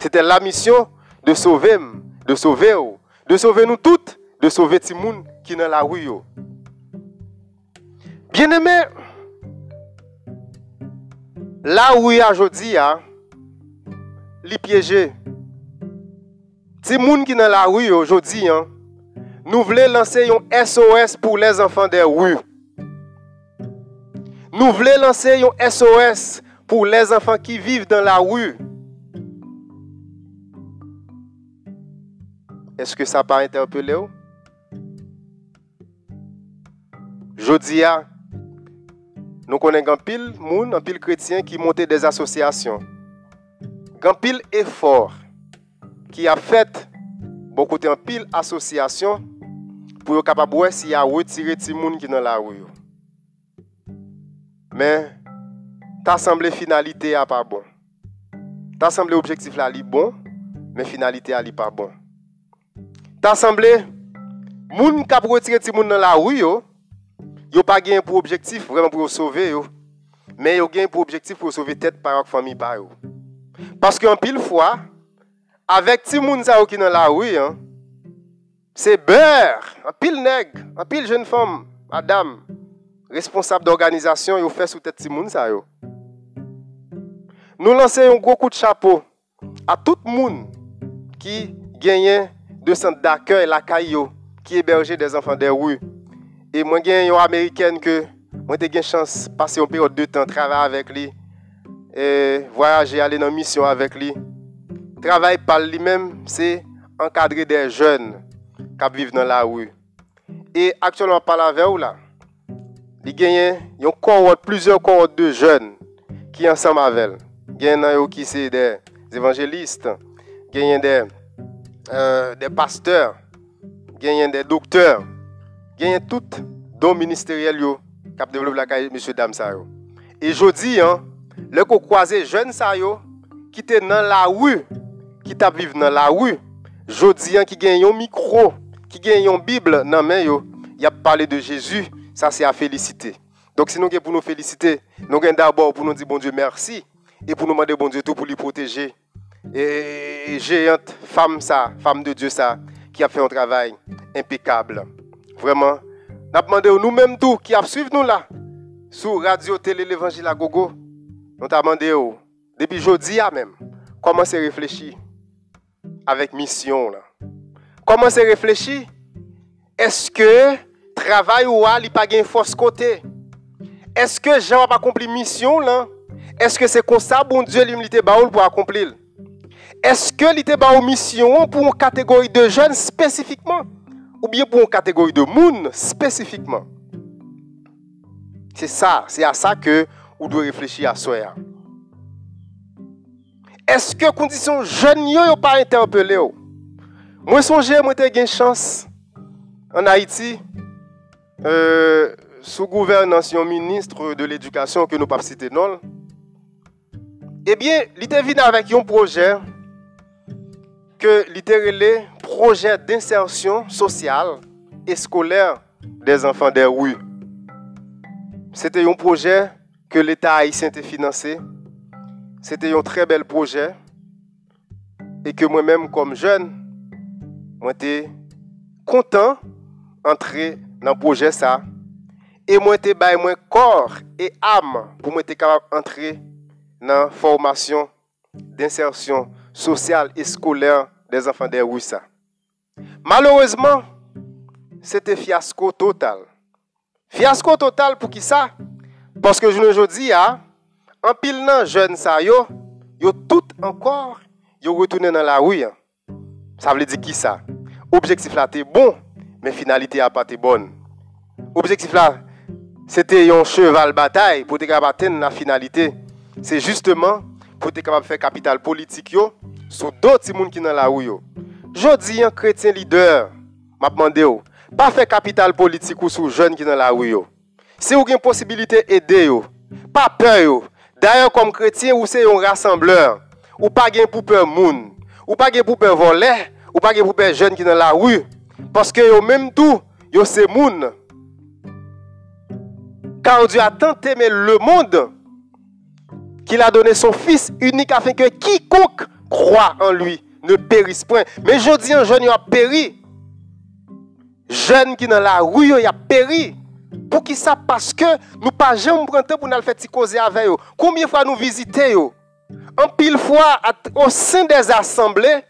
Se te la misyon de souve m, de souve ou, de souve nou tout, de souve ti moun ki nan la wiyo. Bien eme, la wiyo a jodi ya, li pyeje. Ti moun ki nan la wiyo jodi ya, nous voulons lancer un SOS pour les enfants des rues. Nous voulons lancer un SOS pour les enfants qui vivent dans la rue. Est-ce que ça paraît interpellé? Je dis à, nous connaissons un pile monde, un pile chrétien qui monte des associations. Un pile effort qui a fait beaucoup de pile associations asosyasyon pou yo kapabwe si wè tire ti moun ki nan la yo. Men, ta semble finalite a pa bon. Ta semble objektif la li bon, men finalite a li pa bon. Ta semble, moun kapabwe tire ti moun nan la wè yo, yo pa gen pou objektif vreman pou yo sove yo, men yo gen pou objektif pou yo sove tet parok fami pa yo. Paske an pil fwa, avek ti moun sa yo ki nan la wè yo, Se ber, an pil neg, an pil jen fom, adam, responsab d'organizasyon yo fè sou tèt ti moun sa yo. Nou lansè yon gwo kout chapo a tout moun ki genyen de sant d'akèy lakay yo ki eberje de zanfan de wou. E mwen genyen yon Ameriken ke mwen te gen chans pase yon perot de tan travè avèk li et voyager, aller en mission avec lui. Travail par lui-même, c'est encadrer des jeunes qui vivent dans la rue. Et actuellement, par la veille, là, il y a plusieurs cohortes de jeunes qui sont ensemble avec Il y a qui sont des évangélistes, il a euh, des pasteurs, il a des docteurs, il y a tout dons ministériels qui ont développé la carrière de M. Damsa. Et je dis, hein, le qu'on croise jeunes qui étaient dans la rue, qui vivent dans la rue, je dis hein, qui gagne un micro, qui gagne une Bible dans main il a parlé de Jésus, ça c'est à féliciter. Donc si nous pour nous féliciter, nous avons d'abord pour nous dire bon Dieu merci et pour nous demander bon Dieu tout pour lui protéger. Et géante femme ça, femme de Dieu ça, qui a fait un travail impeccable. Vraiment, nous demandé nous-mêmes tout qui a suivi nous là sur radio télé l'évangile à gogo. Nous avons demandé depuis jeudi même comment c'est réfléchi avec mission là. komanse reflechi, eske travay ou a li pa gen fos kote? Eske jan wap akompli misyon lan? Eske se konsa bon Diyo li mlite ba ou l pou akompli l? Eske li te ba ou misyon pou an kategori de jen spesifikman? Ou bien pou an kategori de moun spesifikman? Se sa, se a sa ke ou dwe reflechi a soya. Eske kondisyon jen yo yo pa interpele yo? Mwen sonje mwen te gen chans an Haiti euh, sou gouvernansyon ministre de l'edukasyon ke nou pap site nol. Ebyen, li te vin avèk yon proje ke li te rele proje d'insersyon sosyal e skolèr des anfan der wou. Sete yon proje ke l'Etat Haitien te finanse. Sete yon tre bel proje e ke mwen mèm kom jen j'étais content d'entrer dans le projet ça et moi te bay et âme pour moi être capable d'entrer dans la formation d'insertion sociale et scolaire des enfants des rues Malheureusement, c'était fiasco total. Fiasco total pour qui ça? Parce que je ne dis hein, en pile nan jeunes ça yo, yo tout encore yo retourné dans la rue. Ça veut dire qui ça? Objectif là était bon, mais finalité a pas été bonne. Objectif là, c'était un cheval bataille pour capable la finalité. C'est justement pour être capable faire capital politique yo, sur d'autres gens qui sont dans la rue. Je dis un chrétien leader, m'a demandé pas faire capital politique ou sur jeunes qui sont dans la. Si vous avez une possibilité d'aider, pas peur. D'ailleurs, comme chrétien, vous êtes un rassembleur. Ou pas pour peur moun. Ou pas pour peur voler. Ou pas pour peur jeunes qui dans la rue. Parce que yo même tout, yo c'est moun. Car Dieu a tant aimé le monde qu'il a donné son Fils unique afin que quiconque croit en lui ne périsse point. Mais je dis un jeune, il a péri. Jeune qui dans la rue, il a péri. Pour qui ça? Parce que nous pas jamais prendre pour nous faire causer avec eux. Combien de fois nous visitons En pile fois au sein des assemblées,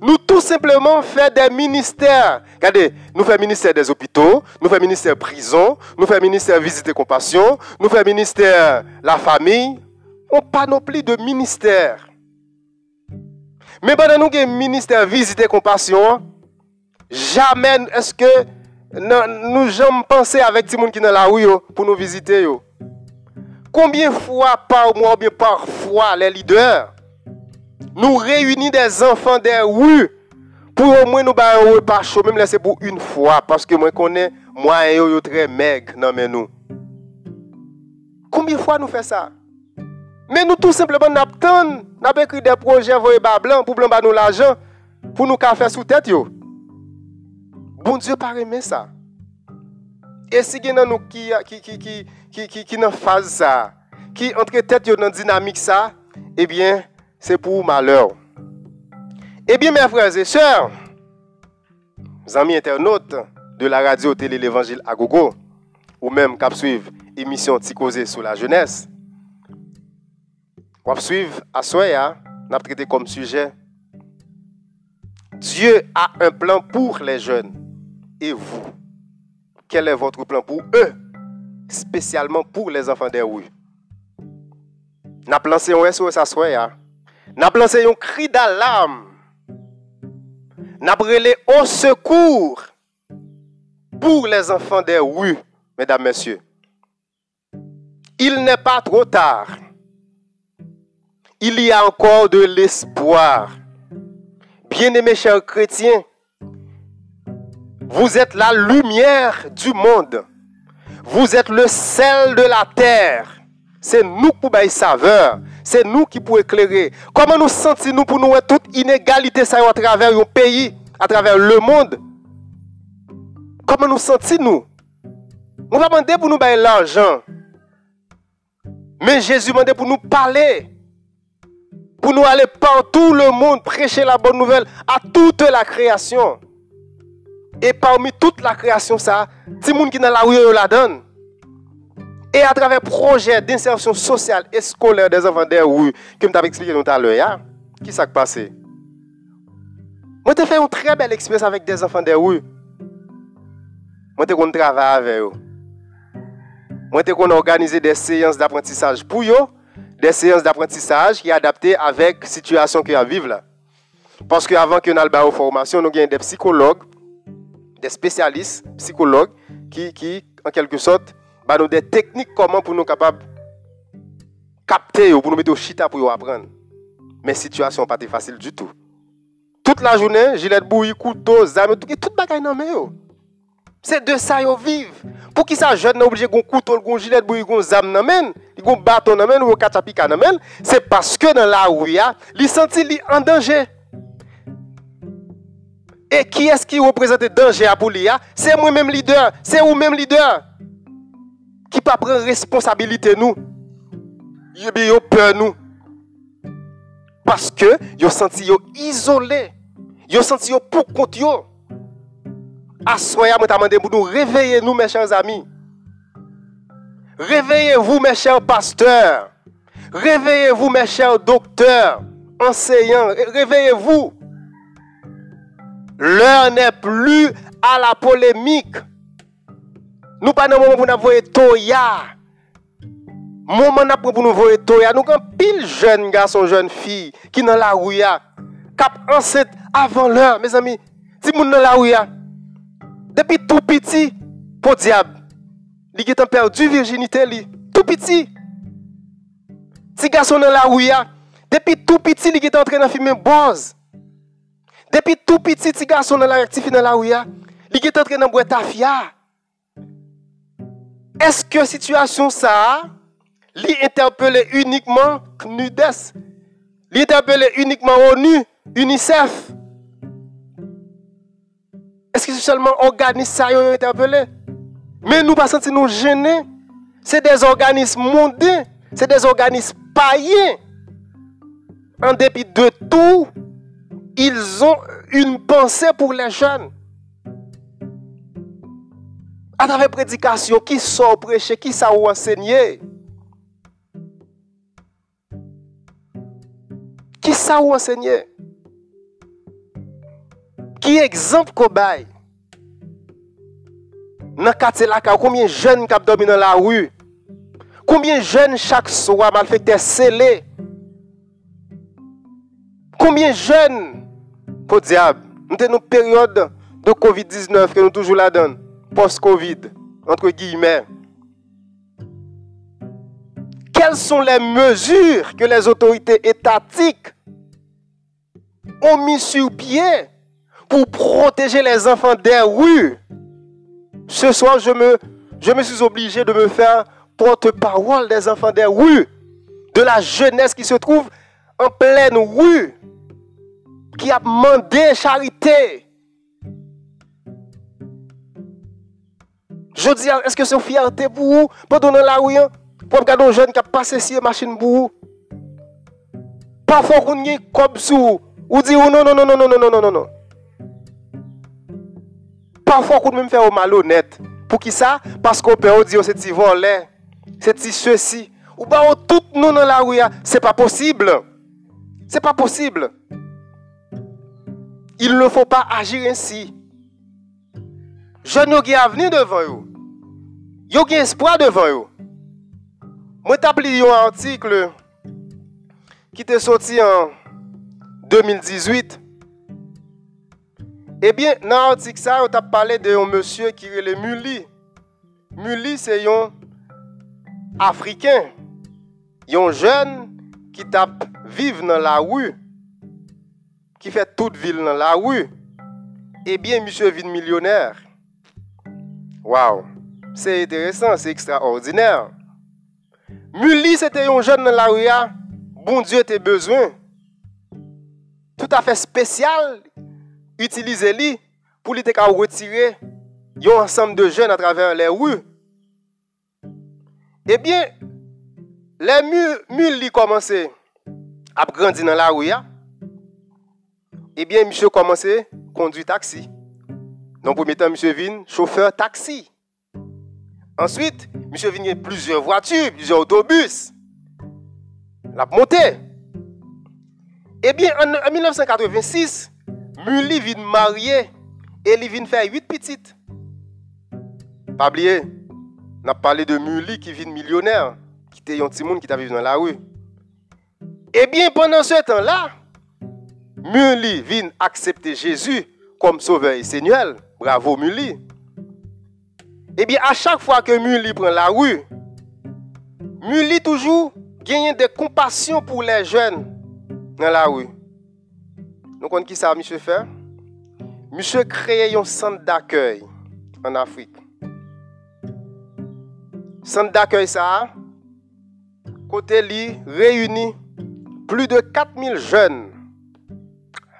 nous tout simplement faisons des ministères. Regardez, nous faisons ministère des hôpitaux, nous faisons ministère prison, nous faisons ministère visite et compassion, nous faisons ministère la famille. On plus de ministère. Mais pendant nous avons ministère visite et compassion, jamais est-ce que nous jamais pensé avec les gens qui sont dans pour nous visiter. Combien de fois par mois ou bien parfois les leaders nous réunissons des enfants des rues pour au moins nous faire un repas chaud, même c'est pour une fois, parce que moi connais, moi et yo très maigre non mais nous. Combien de fois nous faisons ça? Mais nous tout simplement nous avons écrit des projets voyez bas pour blanc nous l'argent pour nous faire sous tête yo. Bon Dieu pas aimer ça. Et si nous qui qui qui qui qui qui ça, qui entre tête dans dynamique ça, eh bien c'est pour malheur. Eh bien, mes frères et sœurs, mes amis internautes de la radio télé l'évangile à gogo, ou même cap suivre émission Ticosé sur la jeunesse, cap suivre à Soya, n'a traité comme sujet Dieu a un plan pour les jeunes et vous. Quel est votre plan pour eux, spécialement pour les enfants des rues N'a lancé un SOS à soi. N'a lancé un cri d'alarme. N'a brûlé au secours pour les enfants des rues, mesdames, messieurs. Il n'est pas trop tard. Il y a encore de l'espoir. Bien-aimés chers chrétiens, vous êtes la lumière du monde. Vous êtes le sel de la terre. C'est nous qui pouvons saveur. C'est nous qui pouvons éclairer. Comment nous sentons-nous pour nous toute inégalité ça à travers un pays, à travers le monde? Comment nous sentons-nous? On va demander pour nous l'argent. Mais Jésus demandé pour nous parler. Pour nous aller partout le monde, prêcher la bonne nouvelle à toute la création. Et parmi toute la création, ça, tout le monde qui est dans la rue, la donne. Et à travers projet d'insertion sociale et scolaire des enfants des rues, comme tu as expliqué tout à l'heure, qui s'est passé? Moi, j'ai fait une très belle expérience avec des enfants des rues. Moi, j'ai travaillé avec eux. Moi, j'ai organisé des séances d'apprentissage pour eux, des séances d'apprentissage qui sont adaptées avec la situation qu'ils vivent là. Parce qu'avant que nous ayons une formation, nous avons des psychologues, des spécialistes, psychologues, qui, qui en quelque sorte, bah, nous des techniques comment pour nous capables capter ou pour nous mettre au chita pour apprendre. Mais la situation n'est pas facile du tout. Toute la journée, gilet bouillie, couteau, zame, tout, tout bagaille dans main. C'est de ça qu'ils vivent. Pour qui ça jeune n'a obligé de couteau, un gilet bouillie, un zame dans main, un bâton dans main ou un katapika dans main, c'est parce que dans la rue, ils sentent en danger. Qui est-ce qui représente le danger pour lui C'est moi-même leader, c'est vous-même leader qui pas prendre responsabilité nous. Ils ont peur nous. Parce que ils senti isolé. Ils senti pour compte yo. Assoya m'a demandé pour nous réveiller nous mes chers amis. Réveillez-vous mes chers pasteurs. Réveillez-vous mes chers docteurs, enseignants. Réveillez-vous. L'heure n'est plus à la polémique. Nous pas dans moment pour nous voyer toya. Moment après pour nous voyer toya, nous avons pile jeunes garçons, jeunes filles qui dans la rue cap enceinte avant l'heure, mes amis. Si moun dans la rue depuis tout petit, pour diable, li qui perdu virginité li, tout petit. Ti garçon dans la rue depuis tout petit, li qui est entré dans fumer boise. Depuis tout petit, garçon dans la rectifié dans la rue, il est en train de boire tafia. Est-ce que la situation ça, lui interpellé uniquement NUDES, lui interpellé uniquement ONU, UNICEF? Est-ce que c'est seulement organismes ça interpellé? Mais nous pas sentir nous gêner. C'est des organismes mondains, c'est des organismes païens. En dépit de tout, ils ont une pensée pour les jeunes. À travers prédication, qui sort prêcher, qui ça enseigner? Qui ça enseigner? Qui exemple qu'on baille? Dans le là, combien de jeunes qui dormi dans la rue? Combien de jeunes chaque soir mal fait scellés? Combien de jeunes, pour diable, nous sommes une période de Covid-19 que nous toujours la donne post-Covid, entre guillemets. Quelles sont les mesures que les autorités étatiques ont mis sur pied pour protéger les enfants des rues? Ce soir, je me, je me suis obligé de me faire porte-parole des enfants des rues, de la jeunesse qui se trouve en pleine rue, qui a demandé charité, Je dis, est-ce que c'est une fierté pour vous, pour donner la rue, hein? pour regarder un jeune qui a passé sur machine pour vous? Parfois, on a comme sous ou dit non, non, non, non, non, non, non, non, non. Parfois, on même faire malhonnête. Pour qui ça? Parce qu'on peut dire, c'est petit volet, c'est ceci. Ou bien, tout nous dans la rue, hein? c'est pas possible. C'est pas possible. Il ne faut pas agir ainsi. Jeunes ont un avenir devant eux. Ils ont espoir devant eux. Moi, t'ai appelé un article qui était sorti en 2018. Ebyen eh nan antik sa yo tap pale de yon monsye ki rele Muli. Muli se yon Afriken. Yon jen ki tap vive nan la wu. Qui fait toute ville dans la rue. Eh bien, monsieur vit millionnaire. Waouh! C'est intéressant, c'est extraordinaire. Muli, c'était un jeune dans la rue. Hein. Bon Dieu était besoin. Tout à fait spécial. Utiliser lui pour lui retirer un ensemble de jeunes à travers les rues. Eh bien, les mules commencé à grandir dans la rue. Eh bien, monsieur commencé à conduire taxi. Dans le premier temps, monsieur vient chauffeur taxi. Ensuite, monsieur vient plusieurs voitures, plusieurs autobus. La montée. Eh bien, en, 1986, Muli vient marier et il vient faire huit petites. Pas oublier, on a parlé de Muli qui vient millionnaire, qui était un petit monde qui vivre dans la rue. Eh bien, pendant ce temps-là, Muli vient accepter Jésus comme sauveur et Seigneur. Bravo Muli. Eh bien, à chaque fois que Muli prend la rue, Muli toujours gagne de compassion pour les jeunes dans la rue. Nous connaissons qui ça, monsieur fait? Monsieur crée un centre d'accueil en Afrique. Centre d'accueil ça, côté lui réunit plus de 4000 jeunes.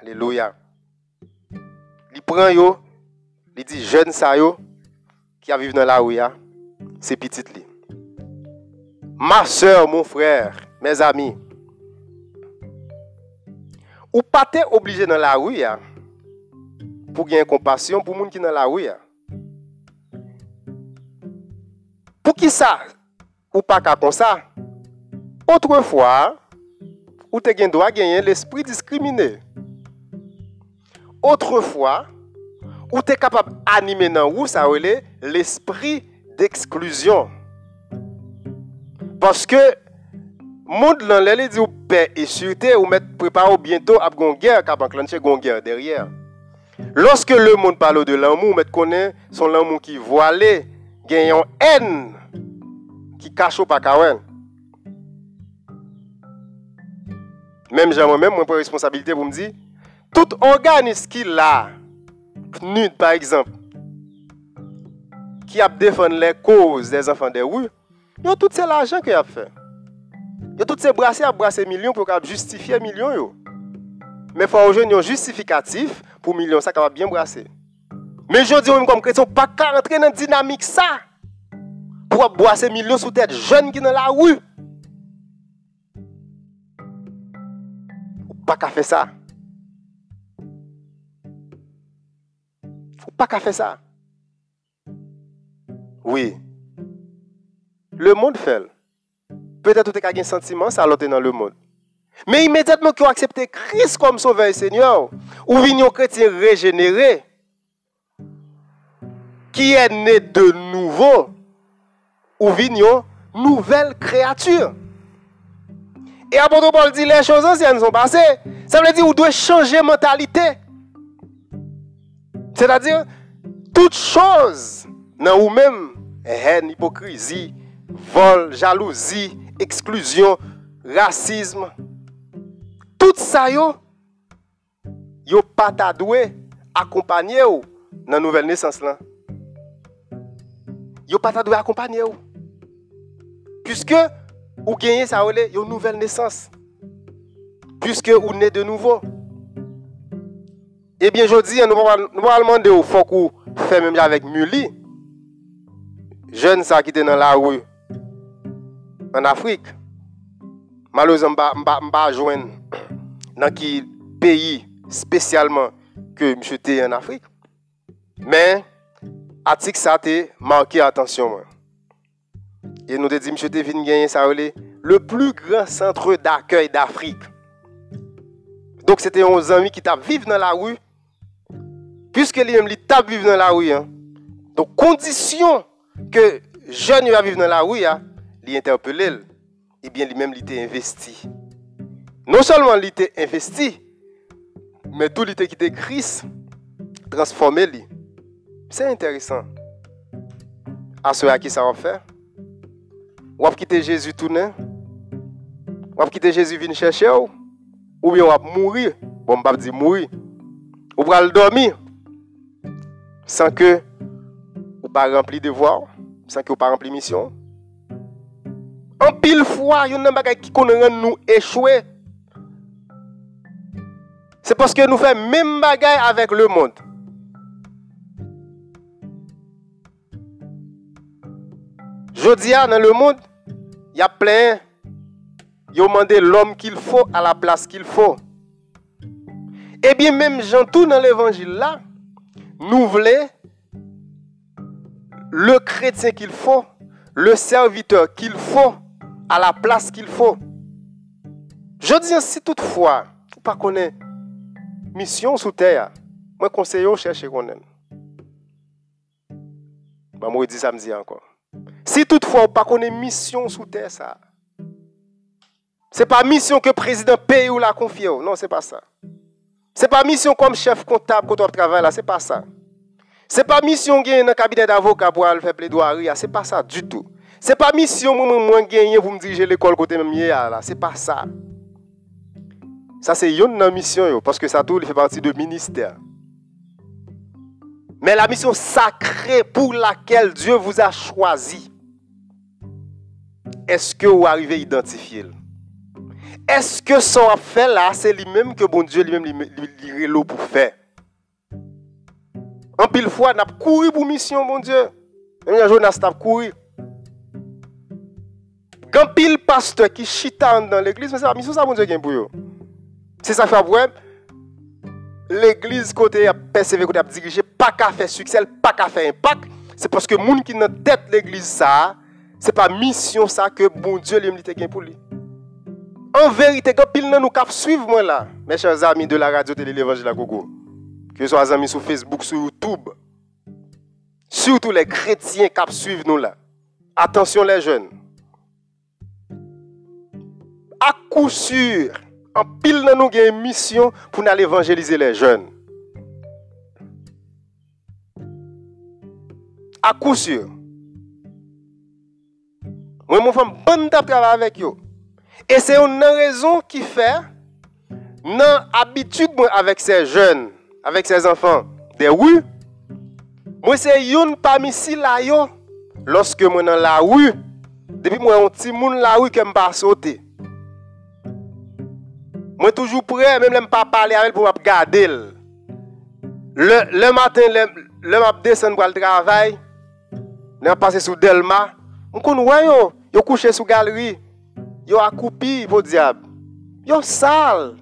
Alléluia. Il prend yo, il dit jeunes ça yo, qui a dans la rue, c'est petit li. Ma soeur, mon frère, mes amis, ou pas obligé dans la rue pour gagner compassion pour gens qui dans la rue. Pour qui ça Ou pas comme ça Autrefois, ou te droit gagner l'esprit discriminé. Autrefois, ou tu capable d'animer dans où ça l'esprit d'exclusion. Parce que monde les dit paix et sûreté ou mettre préparer bientôt à guerre qui enclencher guerre derrière. Lorsque le monde parle de l'amour, met connaît son l'amour qui voilé, gagne une haine qui cache au Même j'ai moi-même, moi, pour responsabilité pour me dire, Tout organis ki la, PNUD par exemple, ki ap defon le koz des anfan de wou, yo tout se l'ajan ki ap fe. Yo tout se brase ap brase milyon pou kap justifiye milyon yo. Men fwa ou jen yon justifikatif pou milyon sa kap ap bien brase. Men jodi ou m kom kretyon pa ka rentre nan dinamik sa. Pou ap brase milyon sou tèt jen ki nan la wou. Ou pa ka fe sa. Pas qu'à faire ça. Oui. Le monde fait. Peut-être que tu as un sentiment, ça l'autre dans le monde. Mais immédiatement que tu acceptes Christ comme sauveur et Seigneur, ou un chrétien régénéré, qui est né de nouveau, ou une nouvelle créature. Et après Paul dit les choses anciennes sont passées. Ça veut dire vous devez changer mentalité. C'est-à-dire, toutes choses dans vous-même, haine, hypocrisie, vol, jalousie, exclusion, racisme, tout ça, yo, yo pas doué accompagner dans la nouvelle naissance là. Yo pas doué accompagner Puisque vous gagnez ça une nouvelle naissance. Puisque vous naissez de nouveau. Ebyen jodi, nou pou alman de ou fok ou fè mèm javèk muli, jen sa ki te nan la ou an Afrik, malouz mba, mba, mba jwen nan ki peyi spesyalman ke msye te an Afrik. Men, atik sa te manke atensyon mwen. E nou te di msye te vin genye sa ou le, le plu gran sentre d'akèy d'Afrik. Donk se te yon zanmi ki ta vive nan la ou, Puisque lui même tape vivre dans la rue. Hein. Donc, condition que jeune va vivre dans la rue, hein, il interpelle, eh bien lui-même il investi. non seulement il était investi, mais tout était quitté Christ, transformé lui. C'est intéressant. À ce à qui ça va faire? Ou va quitter Jésus tout net? Ou va quitter Jésus venir chercher ou? Bien on va mourir? Bon, je dire mourir. Ou va dormir sans que ou pas rempli devoir, sans que ou pas rempli mission. En pile fois, il y a un qui connaît nous échouer. C'est parce que nous faisons même bagaille avec le monde. Je dis, dans le monde, il y a plein. Ils demandé l'homme qu'il faut à la place qu'il faut. Et eh bien, même Jean, tout dans l'évangile là, voulons le chrétien qu'il faut, le serviteur qu'il faut, à la place qu'il faut. Je dis si toutefois, vous ne pas connaître mission sous terre, moi conseille au chercher qu'on aime. Bah, moi, dit samedi encore. Si toutefois, vous pas connaître mission sous terre, ça. C'est pas mission que le président paye ou la confie. Non, c'est pas ça. C'est pas mission comme chef comptable quand on travaille là, c'est pas ça. C'est pas mission gagner dans cabinet d'avocat pour aller faire plaidoirie, c'est pas ça du tout. C'est pas mission moi gagner pour me diriger l'école côté même là, c'est pas ça. Ça, c'est une mission, parce que ça tout fait partie du ministère. Mais la mission sacrée pour laquelle Dieu vous a choisi, est-ce que vous arrivez à identifier? Est-ce que son fait là, c'est lui-même que bon Dieu lui-même lui l'eau pour faire? En pile fois, on a couru pour mission, bon Dieu. Un jour, on a couru. Quand pile pasteur qui chita dans l'église, mais c'est la mission ça, bon Dieu, qui pour eux. C'est ça fait vrai. L'église côté a persévéré, côté a dirigé, pas qu'à faire succès, pas qu'à faire impact. C'est parce que les gens qui dans tête l'église ça, c'est pas mission ça que bon Dieu lui a pour lui. En vérité, quand pile nous cap suivre moi là, mes chers amis de la radio télé l'évangile à Gogo, que ce soit les amis sur Facebook, sur YouTube, surtout les chrétiens qui suivent nous là. Attention les jeunes. À coup sûr, en pile nous avons une mission pour aller évangéliser les jeunes. À coup sûr. Moi, je fais bon travail avec eux. Et c'est une raison qui fait, non habitude avec ces jeunes, avec ces enfants, des oui. Moi, c'est une parmi si là, lorsque je suis dans la rue, depuis moi, un petit monde la rue qui me pas sauter. Moi, toujours prêt, même je pas parler avec pour me garder. Le, le matin, le, le pour le travail, je passé sous Delma. Je yo, yo couché sous galerie. yo akoupi, bo diab. Yo sal.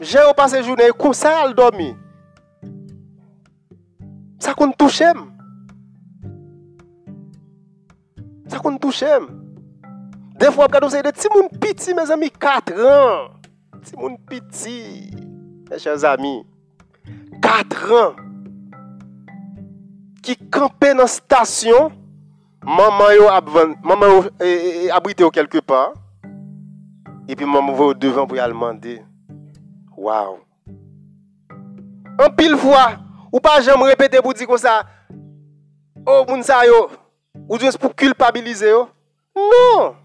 Je yo pase jounen, yo kou sal domi. Sa kon touchem. Sa kon touchem. De fwa ap gado se de ti moun piti, me zami, 4 an. Ti moun piti. Me chen zami. 4 an. Ki kampe nan stasyon, maman yo e, e, e, abrite yo kelke pa. Et puis maman va devant pour y aller demander. Waouh! En pile fois, ou pas jamais répéter pour dire comme ça, oh, moun sa yo, ou juste pour culpabiliser yo. Non!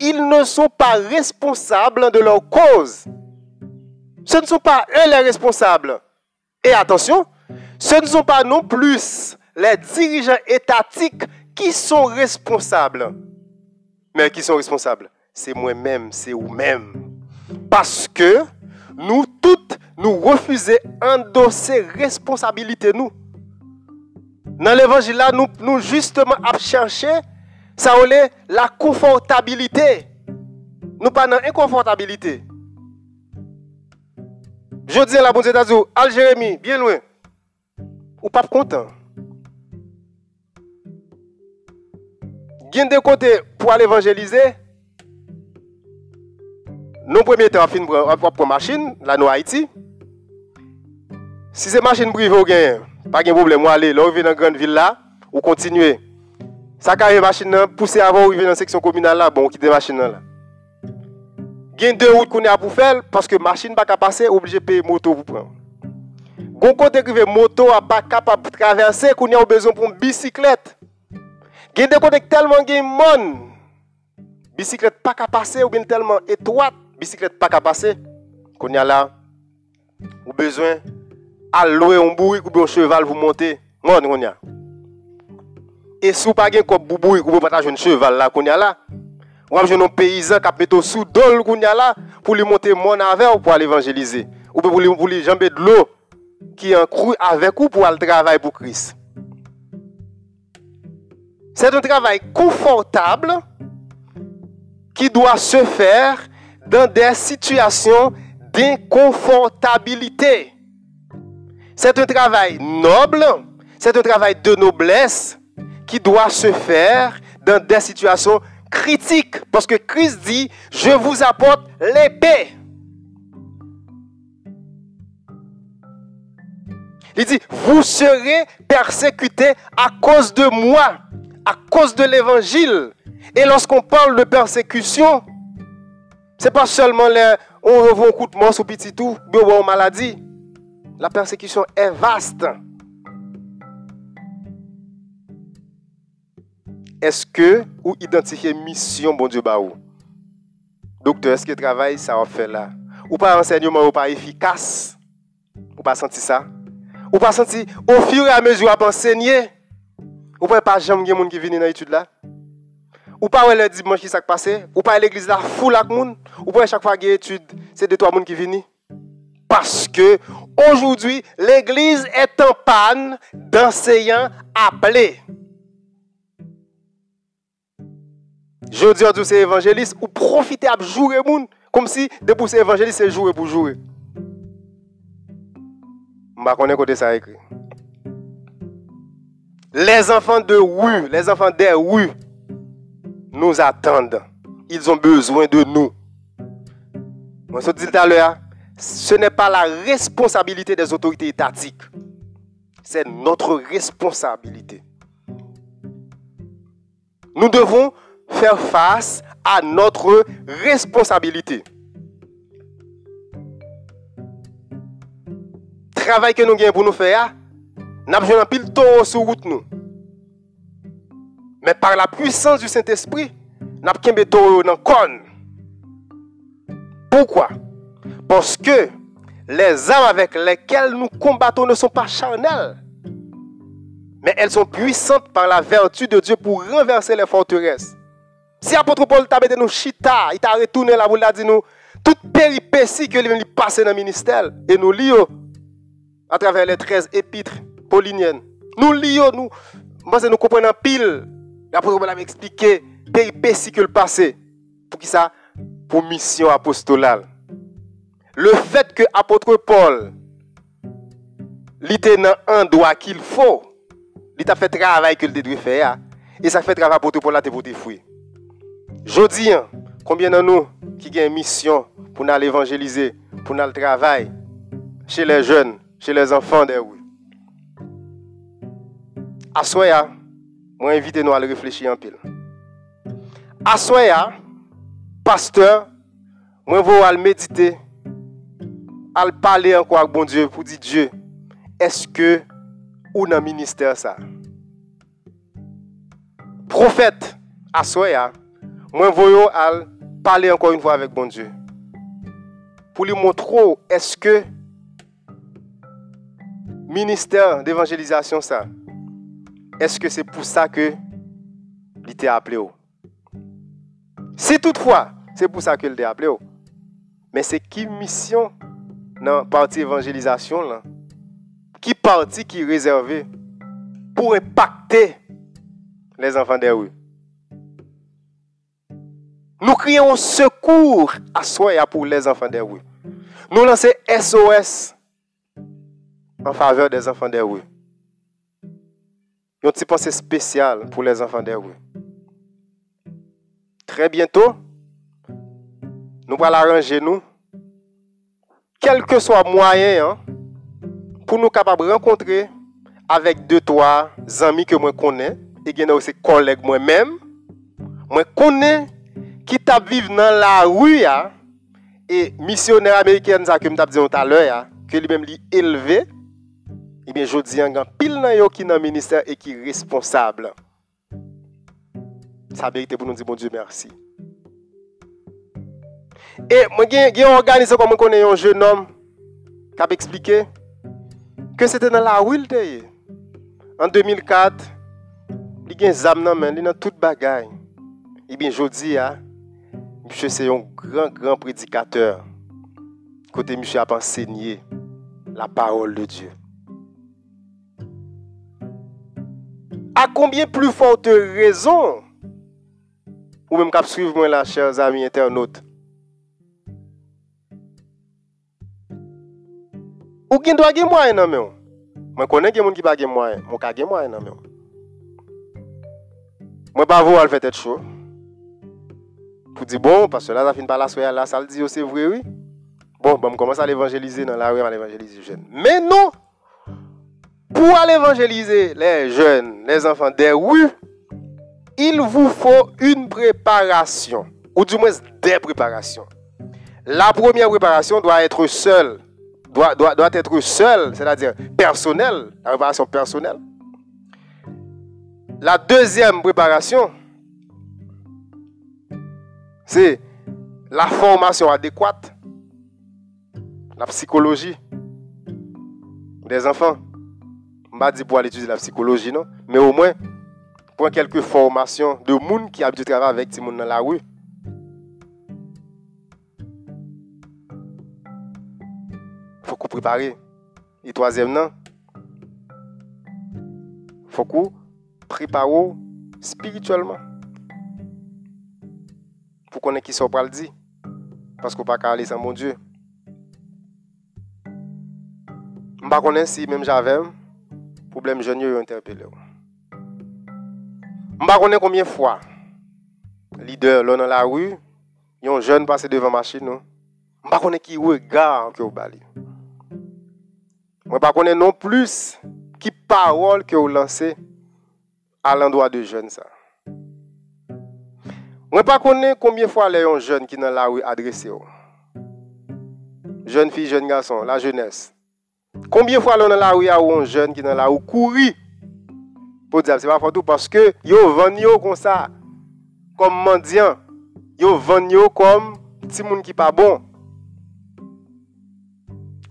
ils ne sont pas responsables de leur cause. Ce ne sont pas eux les responsables. Et attention, ce ne sont pas non plus les dirigeants étatiques qui sont responsables. Mais qui sont responsables? C'est moi-même, c'est vous-même. Parce que nous toutes, nous refusons d'endosser responsabilité, nous. Dans l'évangile là, nous, nous justement à ça est la confortabilité. Nous pas dans inconfortabilité. Je dis à la bonne États Al Jérémie, bien loin. Ou pas content. Gain de côté pour aller évangéliser. Nous premier temps fin pour machine là nous Haïti. Si c'est machine privée pas de problème, moi aller, là dans la grande ville là, ou continuer. Ça carré machine poussé avant arriver dans la section communale là, bon, quitter machine là. Gen deux routes qu'on a pour faire parce que machine pas capable passer, obligé payer moto pour prendre. Gon côté que moto a pas capable de traverser qu'on a besoin pour bicyclette. Gen des côté tellement gen monde. Bicyclette pas capable passer ou bien tellement étroite, bicyclette pas capable passer. Qu'on a là ou besoin à louer un ou un cheval pour monter. Non, on a. Et si vous pas gen comme bourrique ou pas cheval là qu'on a là. Ou avez un paysan qui a mis sous dol qu'on a là pour lui monter mon avec ou pour aller évangéliser. Ou pour lui, pour lui jamber de l'eau qui est en cru avec vous pour aller travailler pour Christ. C'est un travail confortable qui doit se faire dans des situations d'inconfortabilité. C'est un travail noble, c'est un travail de noblesse qui doit se faire dans des situations critiques. Parce que Christ dit, je vous apporte l'épée. Il dit, vous serez persécutés à cause de moi, à cause de l'évangile. Et lorsqu'on parle de persécution, c'est pas seulement les, on revoit un coup de mort au petit tout, ou maladie. La persécution est vaste. Est-ce que vous identifiez mission, bon Dieu, bah Docteur, est-ce que le travail, ça va faire là? Ou pas enseignement, ou pas efficace? Ou pas senti ça? Ou pas senti, au fur et à mesure, à enseigner? Ou pas jamais de monde qui vient dans l'étude là? Ou pas le dimanche qui s'est passé? Ou pas l'église là, fou la monde? Ou pas chaque fois qu'il y a étude, c'est deux, trois monde qui viennent? Parce que aujourd'hui, l'église est en panne d'enseignants appelés. Je dis à tous ces évangélistes, ou profitez à jouer moun, comme si depuis ces évangélistes, c'est jouer pour jouer. Je connais pas ça écrit. Les enfants de oui, les enfants des oui, nous attendent. Ils ont besoin de nous. Ce n'est pas la responsabilité des autorités étatiques. C'est notre responsabilité. Nous devons faire face à notre responsabilité. Travail que nous avons pour nous faire, nous avons pile taureau sur route nous. Mais par la puissance du Saint-Esprit, nous avons taureau dans le Pourquoi? Parce que les armes avec lesquelles nous combattons ne sont pas charnelles, mais elles sont puissantes par la vertu de Dieu pour renverser les forteresses. Si apôtre Paul t'a nous chita, il t'a retourné là pour dire nous toute péripétie que lui passé dans le ministère et nous lions à travers les 13 épîtres pauliniennes. Nous lions nous que nous comprenons pile. L'apôtre Paul a expliqué péripéties que le passé pour qui ça? pour mission apostolale. Le fait que apôtre Paul était dans un doigt qu'il faut, il a fait travail qu'il devait faire et ça fait travail apôtre Paul là pour des fruits. Jodi, combien de nous qui avons une mission pour nous évangéliser, pour nous travailler chez les jeunes, chez les enfants des rues. À soya, moi invite nous à réfléchir en pile. À soya, pasteur, moi vous aller méditer, à parler encore avec bon Dieu pour dire Dieu, est-ce que ou dans ministère ça? Prophète, à Soya, moi, voyons à parler encore une fois avec bon Dieu. Pour lui montrer, est-ce que ministère d'évangélisation, ça, est-ce que c'est pour ça que il t'a appelé? Si toutefois, c'est pour ça que le appelé. Mais c'est qui mission dans la partie évangélisation là? Qui partie qui est réservée pour impacter les enfants des rues? Nous crions secours à soi pour les enfants des rues. Nous lançons SOS en faveur des enfants des rues. Une petite pensée spéciale pour les enfants des rues. Très bientôt, nous allons arranger nous, quel que soit moyen, hein, pour nous capables de rencontrer avec deux, trois amis que moi connais, et qui aussi collègues moi-même, moi connais qui t'a vivre dans la rue, hein, et missionnaire américain, que je dit tout à l'heure, que lui-même lui élevé, et bien je dis, il y a pile dans qui dans le ministère et qui est responsable. Ça mérite pour nous dire bon Dieu merci. Et moi j'ai organisé comme on connaît un jeune homme qui a expliqué que c'était dans la rue en 2004 il a un zam dans toute bagaille. Et bien jodi a monsieur c'est un grand grand prédicateur. Côté monsieur a enseigné la parole de Dieu. À combien plus forte raison ou même cap suivre moi là chers amis internautes Ou gen doit gen moyen nan men. Moi connais gen moun qui pas mon ka gen moyen. Moi pas vous tête chaud. Pour dire bon parce que là ça fin pas la soirée là ça le dit c'est vrai oui. Bon, bon, commence à l'évangéliser dans la rue, à l'évangéliser jeunes. Mais non, pour aller évangéliser les jeunes, les enfants des rues, il vous faut une préparation, ou du moins des préparations. La première préparation doit être seule, doit, doit, doit être seule, c'est-à-dire personnelle, la préparation personnelle. La deuxième préparation, c'est la formation adéquate, la psychologie des enfants. Je ne pas pour aller étudier la psychologie, non, mais au moins pren kelke formasyon de moun ki ap di travay avèk ti moun nan la wè. Fòk ou prepare. E toazèm nan, fòk ou prepare ou spirituellement. Fòk konen ki sou pral di. Paske ou pa ka alè san moun Diyo. Mba konen si mèm javèm, problem jenye yo interpele ou. Je ne sais combien de fois leader là dans la rue, un jeune passé devant machine Je ne sais qui regard que vous. Je ne pas non plus qui parole que vous lancez à l'endroit de jeunes. Je ne pas combien de fois les jeunes qui dans la rue adressé. Jeune fille, jeune garçon, la jeunesse. Combien de fois dans la rue, il y a qui dans la rue courir Po diable, c'est pas pour tout parce que yo vend yo comme ça, comme mendiant. Yo vend yo comme petit monde qui pas bon.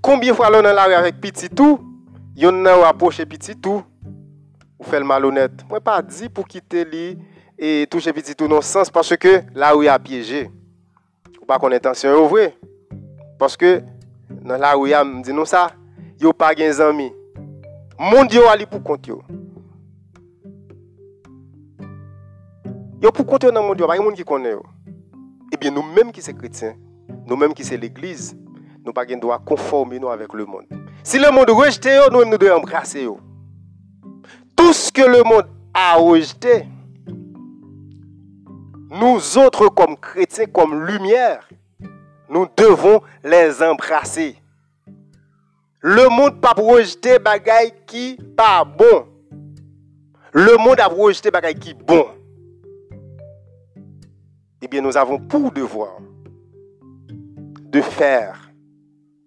Combien fois l'on dans la rue avec petit tout, yon nan approché petit tout ou fait le malhonnête. Moi pas dit pour quitter lui et toucher petit tout non sens parce que la rue a piégé. Ou pas qu'on intention ou vrai. Parce que dans la rue a me dit non ça, yo pas gain amis. Mon Dieu ali pour compte yo. Yo pour compte dans monde? Yo, pas moun qui connaît. Eh bien nous mêmes qui sommes chrétiens, nous mêmes qui sommes l'église, nous pas gen droit conformer nous avec le monde. Si le monde rejette yo, nous devons embrasser. Tout ce que le monde a rejeté, nous autres comme chrétiens, comme lumière, nous devons les embrasser. Le monde pas rejeter bagaille qui pas bon. Le monde a rejeté bagaille qui bon. Eh bien, nous avons pour devoir de faire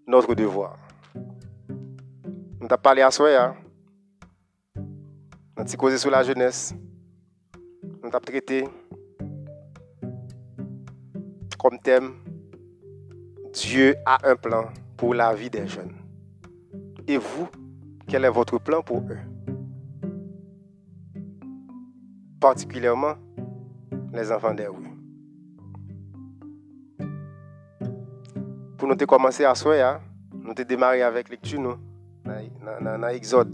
notre devoir. On t'a parlé à soi, hein? on t'a causé sur la jeunesse. On t'a traité comme thème Dieu a un plan pour la vie des jeunes. Et vous, quel est votre plan pour eux? Particulièrement les enfants des rues. Pour nous commencer à soi, hein, nous avons démarré avec lecture dans, dans, Exode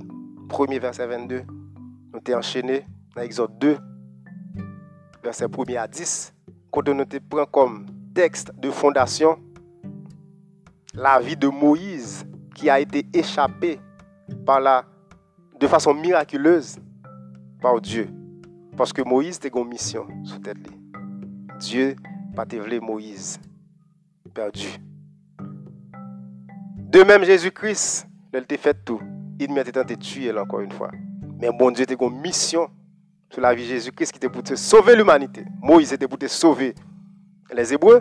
1er verset 22. Nous avons enchaîné dans Exode 2 verset 1er à 10. Quand nous pris comme texte de fondation la vie de Moïse qui a été échappé par la, de façon miraculeuse par Dieu. Parce que Moïse était une mission sous tête. Dieu pas Moïse perdu. De même Jésus-Christ, il a fait tout. Il m'a tenté de tuer encore une fois. Mais bon Dieu était une mission sur la vie de Jésus-Christ qui était pour sauver l'humanité. Moïse était pour sauver les Hébreux.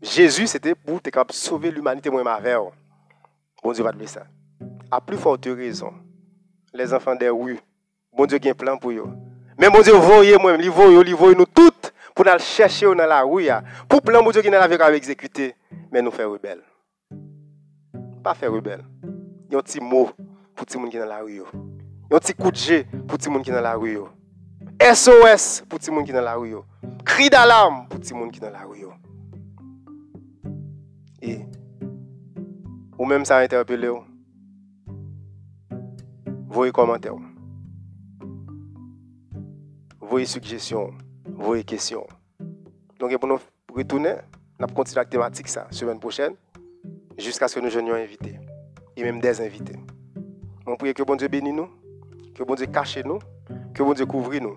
Jésus, c'était pour te sauver l'humanité, moi, ma Bon Dieu va te ça. À plus forte raison, les enfants des rues, bon Dieu a un plan pour eux. Mais bon Dieu, voyez moi, il voyez, il voyez nous toutes pour nous chercher dans la rue. Pour plan bon Dieu qui nous la exécuter, mais nous faire rebelle. Pas faire rebelle. Il y a un petit mot pour tout le monde qui est dans la rue. Il y a un petit coup de jet pour tout le monde qui est dans la rue. SOS pour tout le monde qui est dans la rue. Cri d'alarme pour tout le monde qui est dans la rue. Et, ou même ça interpellé. Voyez commentaires. Voyez suggestions. Voyez questions. Donc, pour nous retourner, on va continuer la thématique ça, semaine prochaine, jusqu'à ce que nous joignions invités. Et même des invités. On prie que bon Dieu bénisse nous, que bon Dieu cache nous, que bon Dieu couvre nous.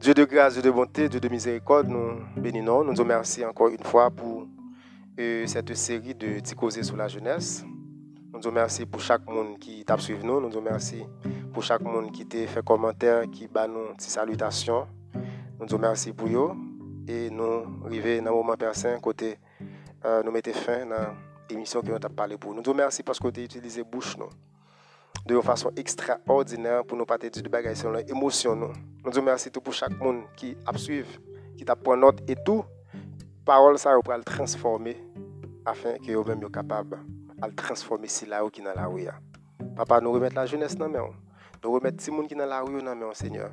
Dieu de grâce, Dieu de bonté, Dieu de miséricorde, nous bénissons. Nous nous remercions encore une fois pour euh, cette série de Ticosé sur la jeunesse. Nous nous remercions pour chaque monde qui t'a suivi nous. Nous nous remercions pour chaque monde qui t'a fait commentaire, qui bat nous salutations. Nous nous remercions pour eux. Et nous arrivons dans un moment personne côté euh, nous mettons fin à l'émission que nous avons parlé pour nous. Nous nous remercions parce que tu as utilisé bouche nous de façon extraordinaire pour nous partager de bagages sur l'émotion. Nous nous remercions pour chaque monde qui a suivi, qui t'a pris note et tout. Parole ça pour le transformer afin que vous-même soyez capable de transformer si là qui dans la rue. Papa, nous remettre la jeunesse dans main. Nous remettre tout le monde qui dans la rue dans main, Seigneur.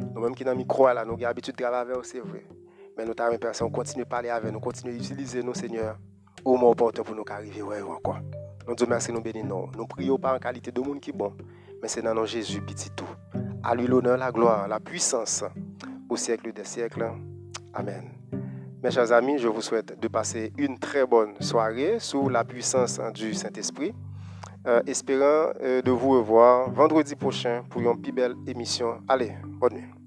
Nous-mêmes qui dans le micro là, nous avons l'habitude de travailler c'est vrai. Mais nous avons personne, on continue à parler avec nous, continue à utiliser nous, Seigneur, au moment opportun pour nous arriver. Ouais, encore. Nous disons merci, nous bénissons. Nous prions pas en qualité de monde qui est bon, mais c'est dans nom Jésus, petit tout. À lui l'honneur, la gloire, la puissance au siècle des siècles. Amen. Mes chers amis, je vous souhaite de passer une très bonne soirée sous la puissance du Saint-Esprit. Euh, espérant euh, de vous revoir vendredi prochain pour une plus belle émission. Allez, bonne nuit.